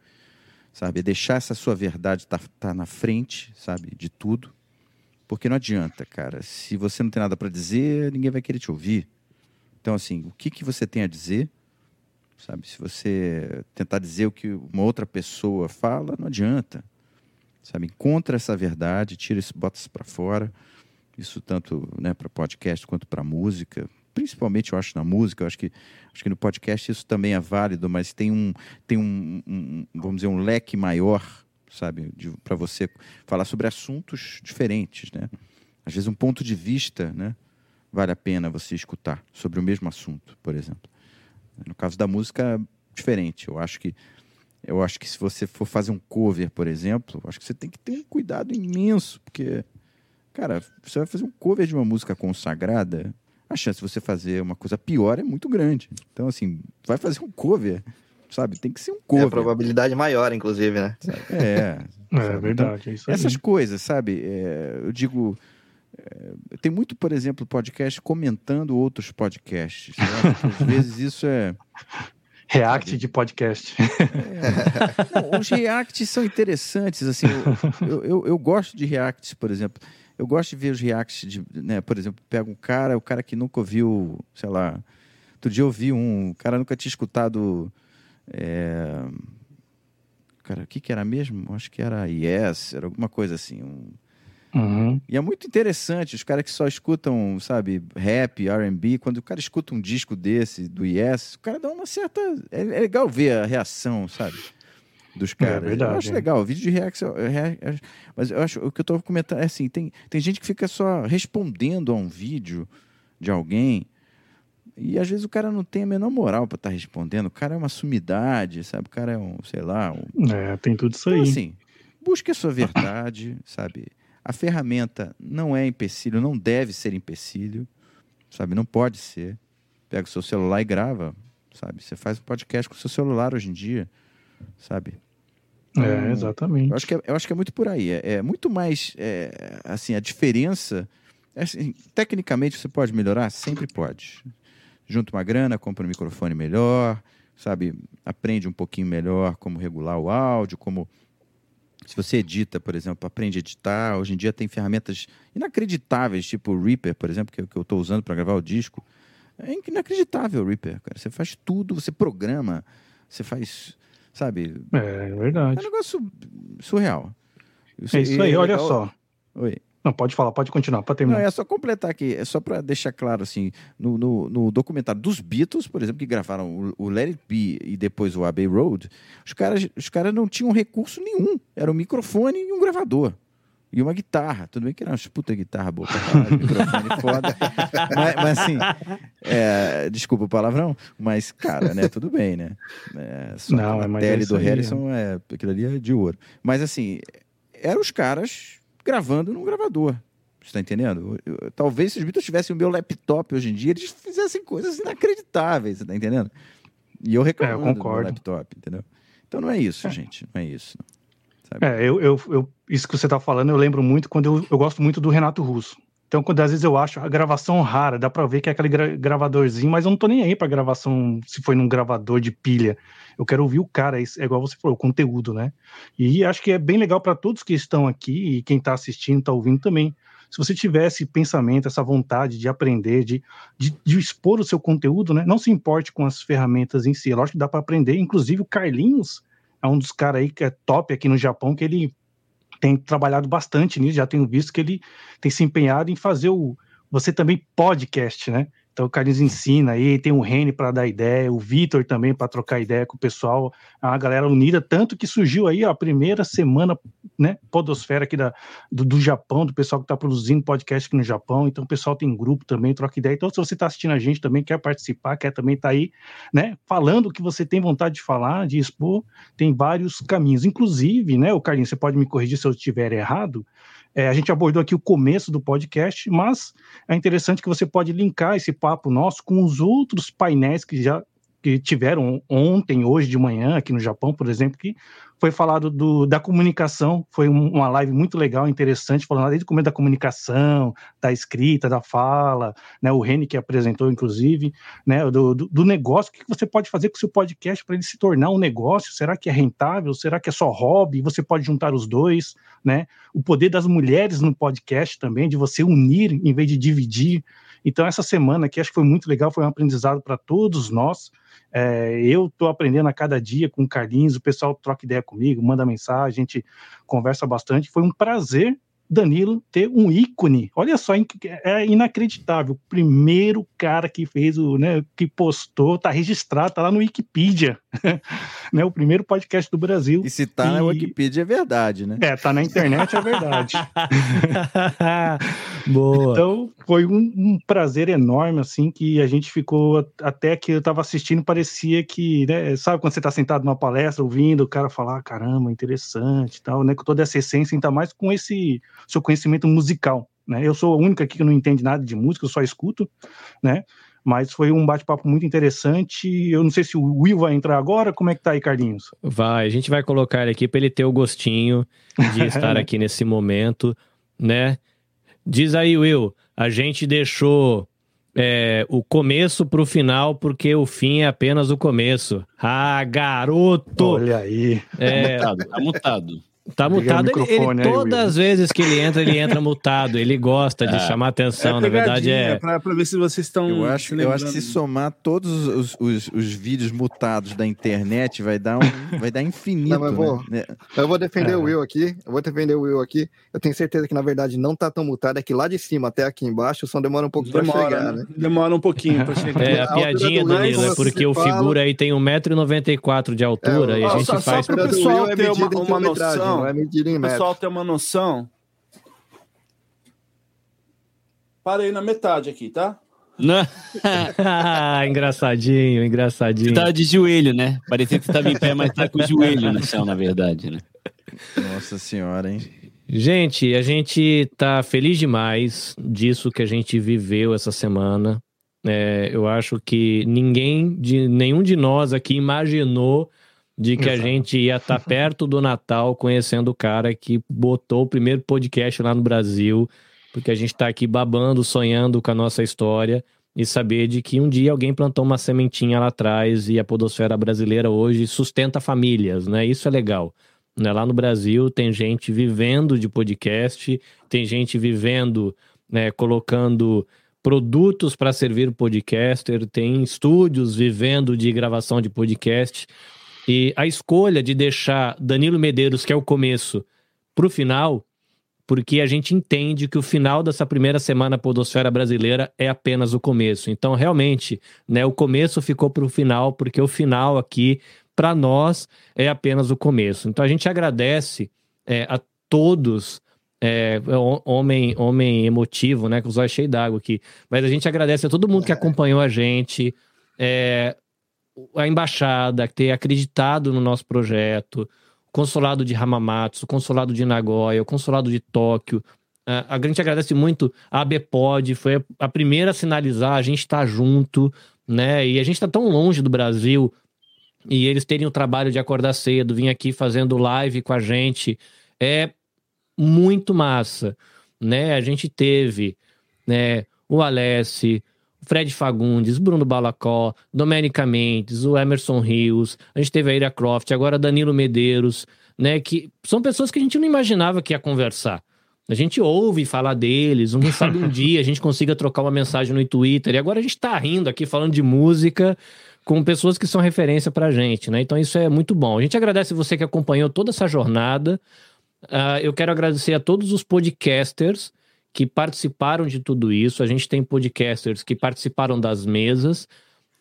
Sabe? É deixar essa sua verdade tá, tá na frente, sabe, de tudo. Porque não adianta, cara. Se você não tem nada para dizer, ninguém vai querer te ouvir. Então, assim, o que, que você tem a dizer? Sabe? Se você tentar dizer o que uma outra pessoa fala, não adianta. Sabe? Encontra essa verdade, tira isso, bota isso para fora. Isso tanto né, para podcast quanto para música. Principalmente, eu acho, na música. Eu acho que, acho que no podcast isso também é válido, mas tem um, tem um, um vamos dizer, um leque maior, sabe? Para você falar sobre assuntos diferentes, né? Às vezes um ponto de vista, né? Vale a pena você escutar sobre o mesmo assunto, por exemplo. No caso da música, diferente. Eu acho que eu acho que se você for fazer um cover, por exemplo, acho que você tem que ter um cuidado imenso, porque cara, você vai fazer um cover de uma música consagrada, a chance de você fazer uma coisa pior é muito grande. Então assim, vai fazer um cover, sabe? Tem que ser um É a cover. probabilidade maior, inclusive, né? É, É verdade, é isso aí. essas coisas, sabe? É, eu digo. É, tem muito, por exemplo, podcast comentando outros podcasts. Que às vezes isso é. React de podcast. Não, os reacts são interessantes. Assim, eu, eu, eu- eu gosto de reacts, por exemplo. Eu gosto de ver os reacts de, né, por exemplo, pega um cara, o cara que nunca ouviu, sei lá. Outro dia eu vi um, o cara nunca tinha escutado. é, cara. O que, que era mesmo? Acho que era Yes, era alguma coisa assim. Um... Uhum. E é muito interessante, os caras que só escutam, sabe, rap, RB, quando o cara escuta um disco desse, do Yes, o cara dá uma certa. É, é legal ver a reação, sabe? Dos caras. verdade, eu acho é. legal, vídeo de reação. rea- Mas eu acho o que eu tô comentando é assim: tem, tem gente que fica só respondendo a um vídeo de alguém. E às vezes o cara não tem a menor moral para estar respondendo. O cara é uma sumidade, sabe? O cara é um, sei lá, um, É, tem tudo isso então, aí. assim, busque a sua verdade, sabe? A ferramenta não é empecilho, não deve ser empecilho, sabe? Não pode ser. Pega o seu celular e grava, sabe? Você faz um podcast com o seu celular hoje em dia, sabe? é, exatamente. Eu acho que é, eu acho que é muito por aí. É, é muito mais, é, assim, a diferença... é assim, tecnicamente você pode melhorar? Sempre pode. Junta uma grana, compra um microfone melhor, sabe? Aprende um pouquinho melhor como regular o áudio, como... Se você edita, por exemplo, aprende a editar. Hoje em dia tem ferramentas inacreditáveis, tipo o Reaper, por exemplo, que, eu- que eu estou usando para gravar o disco. É inacreditável o Reaper, cara. Você faz tudo, você programa, você faz, sabe? É É verdade. um negócio surreal. É isso aí, E olha só. Oi. Não, pode falar, pode continuar, pode Não, terminar. é só completar aqui, é só para deixar claro assim, no, no, no documentário dos Beatles, por exemplo, que gravaram o, o Let It Be e depois o Abbey Road, os caras, os caras não tinham recurso nenhum. Era um microfone e um gravador. E uma guitarra. Tudo bem que era uma puta guitarra boa pra caralho, microfone foda. Mas, mas assim, é, desculpa o palavrão, mas, cara, né, tudo bem, né? É, só Não, aquela é, tele do Harrison, é, aquilo ali é de ouro. Mas assim, eram os caras gravando num gravador. Você tá entendendo? Eu- eu- talvez se os Beatles tivessem o meu laptop hoje em dia, eles fizessem coisas inacreditáveis, você tá entendendo? E eu reclamando do meu concordo. laptop, entendeu? Então não é isso, gente. Não é isso. É, eu, eu, eu- isso que você tá falando, eu lembro muito quando eu, eu gosto muito do Renato Russo. Então, quando às vezes eu acho a gravação rara, dá pra ver que é aquele gra- gravadorzinho, mas eu não tô nem aí pra gravação se foi num gravador de pilha. Eu quero ouvir o cara, é igual você falou, o conteúdo, né? E acho que é bem legal para todos que estão aqui e quem tá assistindo, tá ouvindo também. Se você tivesse pensamento, essa vontade de aprender, de, de, de expor o seu conteúdo, né? Não se importe com as ferramentas em si. É lógico que dá para aprender. Inclusive, o Carlinhos é um dos caras aí que é top aqui no Japão, que ele tem trabalhado bastante nisso, já tenho visto que ele tem se empenhado em fazer o você também podcast, né? Então o Carlinhos ensina aí, tem o Rene para dar ideia, o Vitor também para trocar ideia com o pessoal, a galera unida, tanto que surgiu aí ó, a primeira semana, né, podosfera aqui da, do, do Japão, do pessoal que está produzindo podcast aqui no Japão, então o pessoal tem grupo também, troca ideia, então se você está assistindo a gente também, quer participar, quer também estar aí, né, falando o que você tem vontade de falar, de expor, tem vários caminhos. Inclusive, né, o Carlinhos, você pode me corrigir se eu estiver errado. É, a gente abordou aqui o começo do podcast, mas é interessante que você pode linkar esse papo nosso com os outros painéis que já que tiveram ontem, hoje de manhã, aqui no Japão, por exemplo, que foi falado do, da comunicação, foi um- uma live muito legal, interessante, falando desde o começo da comunicação, da escrita, da fala, né, o Reni que apresentou, inclusive, né, do, do, do negócio, o que você pode fazer com o seu podcast para ele se tornar um negócio, será que é rentável, será que é só hobby, você pode juntar os dois, né, o poder das mulheres no podcast também, de você unir em vez de dividir, então essa semana aqui acho que foi muito legal, foi um aprendizado para todos nós, é, eu estou aprendendo a cada dia com o Carlinhos, o pessoal troca ideia comigo, manda mensagem, a gente conversa bastante. Foi um prazer, Danilo, ter um ícone. Olha só, inc- é inacreditável. O primeiro cara que fez o, né, que postou, tá registrado, tá lá no Wikipedia. né, o primeiro podcast do Brasil. E se tá na E- Wikipedia é verdade, né? É, tá na internet, é verdade. Boa. Então, foi um, um prazer enorme, assim, que a gente ficou, até que eu tava assistindo, parecia que, né, sabe quando você tá sentado numa palestra, ouvindo o cara falar, "Ah, caramba, interessante tal, né, com toda essa essência, ainda mais com esse seu conhecimento musical, né, eu sou a única aqui que não entende nada de música, eu só escuto, né, mas foi um bate-papo muito interessante, eu não sei se o Will vai entrar agora, como é que tá aí, Carlinhos? Vai, a gente vai colocar ele aqui para ele ter o gostinho de estar aqui nesse momento, né? Diz aí, Will, a gente deixou é, o começo pro final porque o fim é apenas o começo. Ah, garoto! Olha aí. É, Tá mutado, tá mutado. Tá mutado. o Ele, ele- aí, todas as vezes que ele entra, ele entra mutado. Ele gosta de Ah. chamar atenção. Na verdade, é. Pra, pra ver se vocês estão. Eu acho, eu acho que se somar todos os, os, os vídeos mutados da internet, vai dar, um, vai dar infinito. Não, mas vou- né? Eu vou defender É. o Will aqui. Eu vou defender o Will aqui. Eu tenho certeza que, na verdade, não tá tão mutado. É que lá de cima até aqui embaixo o som demora um pouco pra Demora, chegar, né? né? Demora um pouquinho pra chegar. É, a A piadinha, do Will, Danilo, é porque o fala- figura aí tem 1,94m de altura É, e a gente só- só faz. pra- A altura do pessoal é ter uma- uma quilometragem, noção, não é medida em pessoal ter uma noção. Parei na metade aqui, tá? Não, Ah, engraçadinho, engraçadinho. você tava de joelho, né? Parecia que você tava em pé, mas tá com o joelho no chão, na verdade, né? Nossa senhora, hein? Gente, a gente tá feliz demais disso que a gente viveu essa semana. É, eu acho que ninguém, de, nenhum de nós aqui imaginou de que a Exato. gente ia estar perto do Natal conhecendo o cara que botou o primeiro podcast lá no Brasil, porque a gente tá aqui babando, sonhando com a nossa história e saber de que um dia alguém plantou uma sementinha lá atrás e a podosfera brasileira hoje sustenta famílias, né? Isso é legal. Né? Lá no Brasil tem gente vivendo de podcast, tem gente vivendo, né, colocando produtos para servir o podcaster, tem estúdios vivendo de gravação de podcast. E a escolha de deixar Danilo Medeiros, que é o começo, para o final, porque a gente entende que o final dessa primeira semana Podosfera Brasileira é apenas o começo. Então, realmente, né, o começo ficou para o final, porque o final aqui, para nós, é apenas o começo. Então, a gente agradece é, a todos. É, ho- homem, homem emotivo, né? Com os olhos cheios d'água aqui. Mas a gente agradece a todo mundo que acompanhou a gente. É, a embaixada ter acreditado no nosso projeto, o consulado de Hamamatsu, o consulado de Nagoya, o consulado de Tóquio. A gente agradece muito a ABPOD, foi a primeira a sinalizar, a gente está junto, né? E a gente está tão longe do Brasil e eles terem o trabalho de acordar cedo, vir aqui fazendo live com a gente, é muito massa, né? A gente teve, né, o Alessi, Fred Fagundes, Bruno Balacó, Domênica Mendes, o Emerson Rios, a gente teve a Ira Croft, agora Danilo Medeiros, né, que são pessoas que a gente não imaginava que ia conversar. A gente ouve falar deles, quem sabe um dia a gente consiga trocar uma mensagem no Twitter, e agora a gente tá rindo aqui falando de música com pessoas que são referência pra gente, né? Então isso é muito bom. A gente agradece você que acompanhou toda essa jornada. Ah, eu quero agradecer a todos os podcasters que participaram de tudo isso. A gente tem podcasters que participaram das mesas,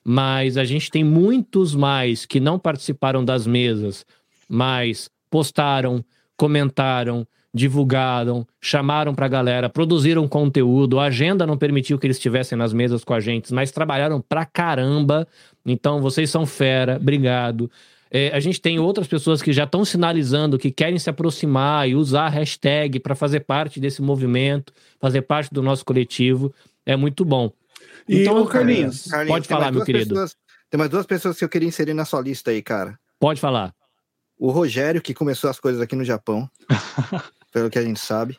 mas a gente tem muitos mais que não participaram das mesas, mas postaram, comentaram, divulgaram, chamaram pra galera, produziram conteúdo. A agenda não permitiu que eles estivessem nas mesas com a gente, mas trabalharam pra caramba. Então vocês são fera, obrigado. É, a gente tem outras pessoas que já estão sinalizando que querem se aproximar e usar a hashtag para fazer parte desse movimento, fazer parte do nosso coletivo. É muito bom. E Então, o Carlinhos, Carlinhos, Pode falar, meu querido. pessoas- tem mais duas pessoas que eu queria inserir na sua lista aí, cara. Pode falar. O Rogério, que começou as coisas aqui no Japão, pelo que a gente sabe,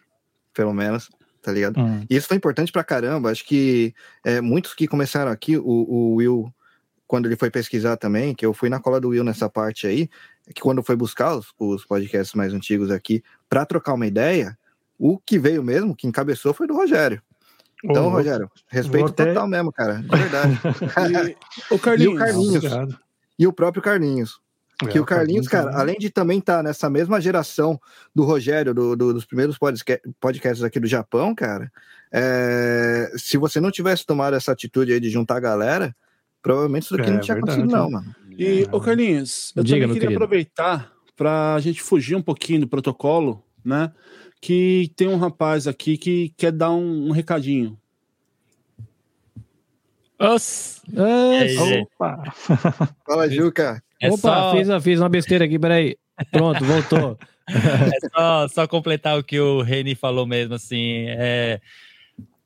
pelo menos, tá ligado? Hum. E isso foi importante pra caramba. Acho que é, muitos que começaram aqui, o, o Will, quando ele foi pesquisar também, que eu fui na cola do Will nessa parte aí, é que quando foi buscar os, os podcasts mais antigos aqui pra trocar uma ideia, o que veio mesmo, que encabeçou foi do Rogério. Então, Ô, Rogério, respeito até- total mesmo, cara, de verdade. e, o Carlinhos, Carlinhos? Obrigado. e o próprio Carlinhos. Que É, o Carlinhos, cara, também. além de também estar nessa mesma geração do Rogério, do- do- dos primeiros podca- podcasts aqui do Japão, cara, é, se você não tivesse tomado essa atitude aí de juntar a galera, provavelmente isso daqui É, não tinha verdade. acontecido, não, mano. E, ô Carlinhos, eu Diga, também queria querido. aproveitar para a gente fugir um pouquinho do protocolo, né? Que tem um rapaz aqui que quer dar um, um recadinho. É, é. Opa! Fala, Juca. é, Opa, só, fiz, uma- fiz uma besteira aqui, peraí. Pronto, voltou. é só, só completar o que o Reni falou mesmo, assim, é,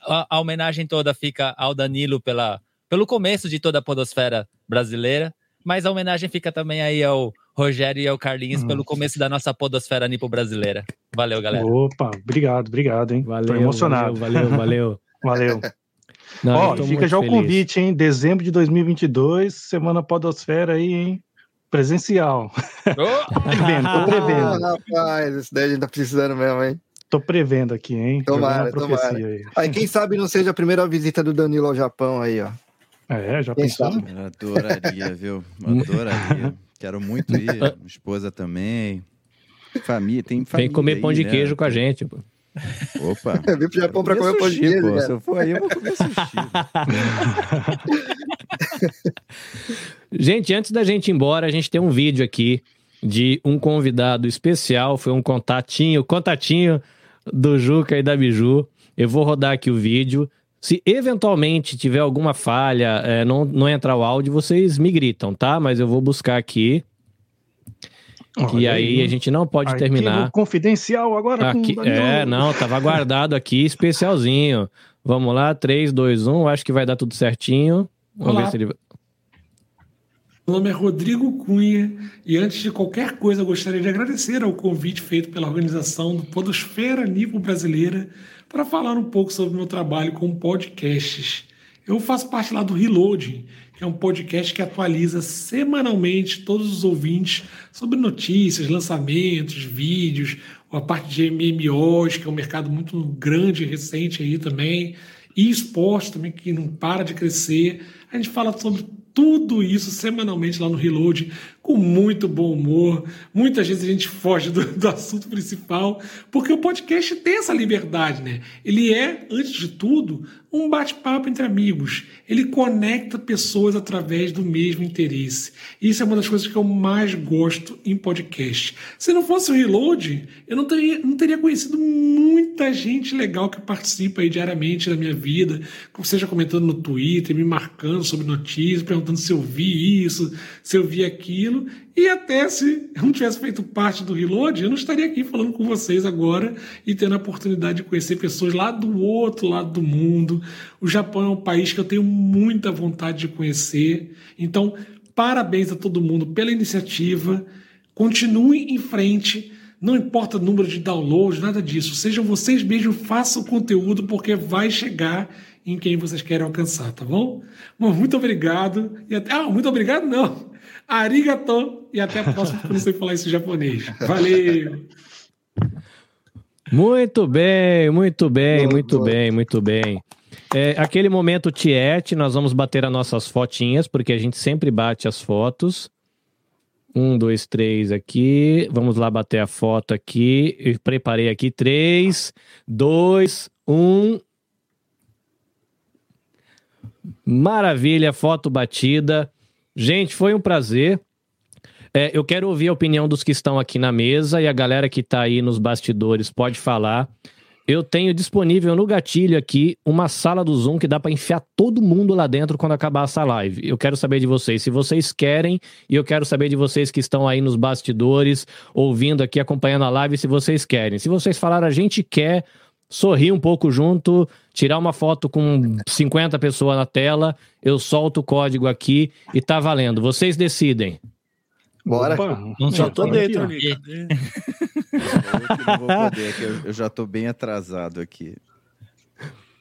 a, a homenagem toda fica ao Danilo pela, pelo começo de toda a podosfera brasileira, mas a homenagem fica também aí ao Rogério e ao Carlinhos Hum. pelo começo da nossa podosfera nipo brasileira. Valeu, galera. Opa, obrigado, obrigado, hein? Valeu, Tô emocionado. valeu, valeu. valeu. Valeu. Não, Ó, tô fica já o feliz. convite, hein? Dezembro de 2022, semana Podosfera aí, hein? Presencial. Ô, Prevendo, tô Ah, prevendo. rapaz, esse daí a gente tá precisando mesmo, hein? Tô prevendo aqui, hein? Tomara, tomara. aí. Aí, quem sabe não seja a primeira visita do Danilo ao Japão aí, ó. É, já Quem pensou? sabe? Eu adoraria, viu? Adoraria. Quero muito ir. Minha esposa também. Família, tem família. Vem comer pão aí, de né? queijo com a gente. pô. Opa. Eu vim pro Japão pra comer pão de queijo, pô. Se eu for aí, eu vou comer sushi. Gente, antes da gente ir embora, a gente tem um vídeo aqui de um convidado especial. Foi um contatinho, contatinho do Juca e da Biju. Eu vou rodar aqui o vídeo. Se eventualmente tiver alguma falha, é, não, não entrar o áudio, vocês me gritam, tá? Mas eu vou buscar aqui. E Olha aí a gente não pode Arquivo terminar. confidencial agora Aqui, com é, não, tava guardado aqui, especialzinho. Vamos lá, 3, 2, 1. Acho que vai dar tudo certinho. Vamos Olá. ver se ele. Meu nome é Rodrigo Cunha e antes de qualquer coisa eu gostaria de agradecer ao convite feito pela organização do Podosfera Nível Brasileira para falar um pouco sobre o meu trabalho com podcasts. Eu faço parte lá do Reloading, que é um podcast que atualiza semanalmente todos os ouvintes sobre notícias, lançamentos, vídeos, a parte de MMOs, que é um mercado muito grande e recente aí também, e esporte também, que não para de crescer. A gente fala sobre tudo isso semanalmente lá no Reload, com muito bom humor. Muitas vezes a gente foge do, do assunto principal, porque o podcast tem essa liberdade, né? Ele é, antes de tudo, um bate-papo entre amigos. Ele conecta pessoas através do mesmo interesse. Isso é uma das coisas que eu mais gosto em podcast. Se não fosse o Reload, eu não teria, não teria conhecido muita gente legal que participa diariamente da minha vida, seja comentando no Twitter, me marcando sobre notícias, perguntando se eu vi isso, se eu vi aquilo. E até se eu não tivesse feito parte do Reload, eu não estaria aqui falando com vocês agora e tendo a oportunidade de conhecer pessoas lá do outro lado do mundo. O Japão é um país que eu tenho muita vontade de conhecer. Então, parabéns a todo mundo pela iniciativa. Continue em frente. Não importa o número de downloads, nada disso. Sejam vocês mesmos, façam o conteúdo, porque vai chegar em quem vocês querem alcançar, tá bom? Muito obrigado. E até... Ah, muito obrigado, não. Arigato. E até a próxima, porque eu não sei falar isso em japonês. Valeu. Muito bem, muito bem, Boa, muito boa. bem, muito bem. É, aquele momento Tiete, nós vamos bater as nossas fotinhas, porque a gente sempre bate as fotos. Um, dois, três aqui. Vamos lá bater a foto aqui. Eu preparei aqui. Três, dois, um. Maravilha, foto batida. Gente, foi um prazer. É, eu quero ouvir a opinião dos que estão aqui na mesa e a galera que está aí nos bastidores pode falar. Eu tenho disponível no gatilho aqui uma sala do Zoom que dá para enfiar todo mundo lá dentro quando acabar essa live. Eu quero saber de vocês, se vocês querem, e eu quero saber de vocês que estão aí nos bastidores, ouvindo aqui, acompanhando a live, se vocês querem. Se vocês falaram, a gente quer sorrir um pouco junto, tirar uma foto com 50 pessoas na tela, eu solto o código aqui e tá valendo. Vocês decidem. Bora. Opa, Não Já tô dentro ali. Eu que não vou poder, que eu, eu já tô bem atrasado aqui.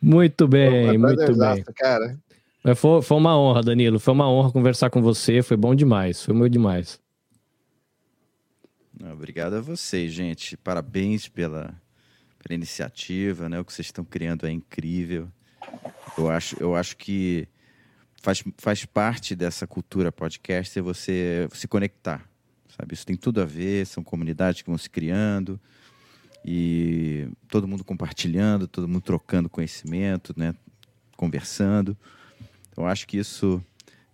Muito bem, Pô, muito bem. prazerzaço, Cara, Mas foi, foi uma honra, Danilo. Foi uma honra conversar com você. Foi bom demais. Foi muito demais. Não, Obrigado a vocês, gente. Parabéns pela, pela iniciativa, né? O que vocês estão criando é incrível. Eu acho, eu acho que faz, faz parte dessa cultura podcast é você se conectar, sabe? Isso tem tudo a ver, são comunidades que vão se criando e todo mundo compartilhando, todo mundo trocando conhecimento, né? Conversando. Então, acho que isso,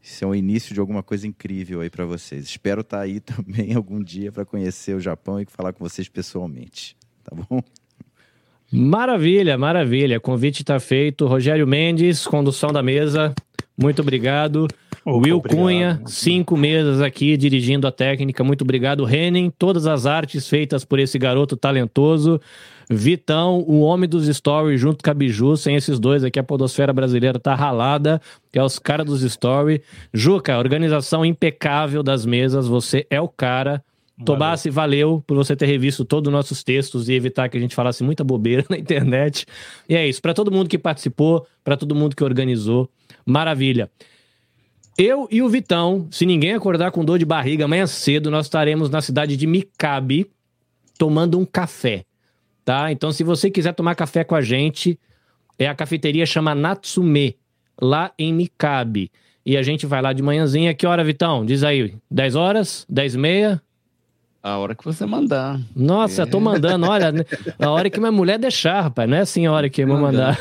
isso é o início de alguma coisa incrível aí para vocês. Espero estar aí também algum dia para conhecer o Japão e falar com vocês pessoalmente, tá bom? Maravilha, maravilha. Convite está feito. Rogério Mendes, condução da mesa. Muito obrigado. Will obrigado. Cunha, cinco mesas aqui dirigindo a técnica. Muito obrigado. Renan, todas as artes feitas por esse garoto talentoso. Vitão, o homem dos stories, junto com a Biju. Sem esses dois aqui, a podosfera brasileira tá ralada, que é os caras dos stories. Juca, organização impecável das mesas. Você é o cara. Tobassi, valeu por você ter revisto todos os nossos textos e evitar que a gente falasse muita bobeira na internet. E é isso. Para todo mundo que participou, para todo mundo que organizou, maravilha. Eu e o Vitão, se ninguém acordar com dor de barriga amanhã cedo, nós estaremos na cidade de Mikabe tomando um café, tá? Então, se você quiser tomar café com a gente, é a cafeteria chama Natsume, lá em Mikabe. E a gente vai lá de manhãzinha. Que hora, Vitão? Diz aí. 10 horas? 10 e meia? A hora que você mandar. Nossa, É. tô mandando, olha, a hora que minha mulher deixar, rapaz, não é assim a hora que eu vou mandar.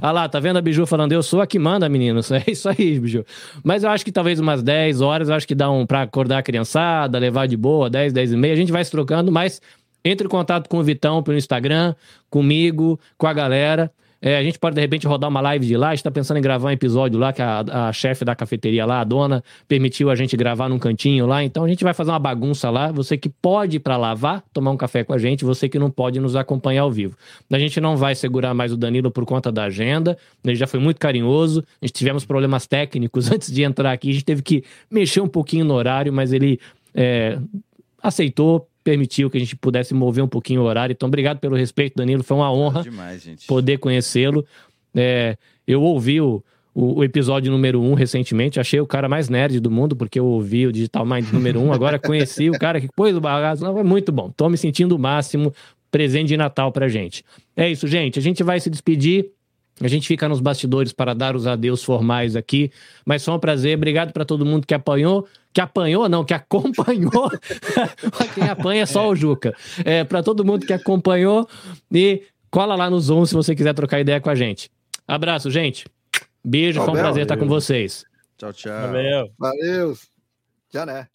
Olha lá, tá vendo a Biju falando, eu sou a que manda, meninos, é isso aí, Biju. Mas eu acho que talvez umas 10 horas, eu acho que dá um pra acordar a criançada, levar de boa, 10, 10 e meia, a gente vai se trocando, mas entre em contato com o Vitão pelo Instagram, comigo, com a galera. É, a gente pode, de repente, rodar uma live de lá. A gente tá pensando em gravar um episódio lá, que a, a chefe da cafeteria lá, a dona, permitiu a gente gravar num cantinho lá. Então a gente vai fazer uma bagunça lá. Você que pode ir pra lá, vá tomar um café com a gente. Você que não pode nos acompanhar ao vivo. A gente não vai segurar mais o Danilo por conta da agenda. Ele já foi muito carinhoso. A gente tivemos problemas técnicos antes de entrar aqui. A gente teve que mexer um pouquinho no horário, mas ele é, aceitou, permitiu que a gente pudesse mover um pouquinho o horário. Então, obrigado pelo respeito, Danilo. Foi uma honra Demais, gente. poder conhecê-lo. É, eu ouvi o, o, episódio número um recentemente, achei o cara mais nerd do mundo, porque eu ouvi o Digital Mind número um, agora conheci o cara que pôs o bagaço. Não, foi muito bom. Tô me sentindo o máximo. Presente de Natal pra gente. É isso, gente. A gente vai se despedir. A gente fica nos bastidores para dar os adeus formais aqui, mas foi um prazer. Obrigado para todo mundo que apanhou, que apanhou, não, que acompanhou. Quem apanha é só o Juca. É, para todo mundo que acompanhou e cola lá no Zoom se você quiser trocar ideia com a gente. Abraço, gente. Beijo, foi um prazer estar com vocês. Tchau, tchau. Valeu. Valeu. Já né?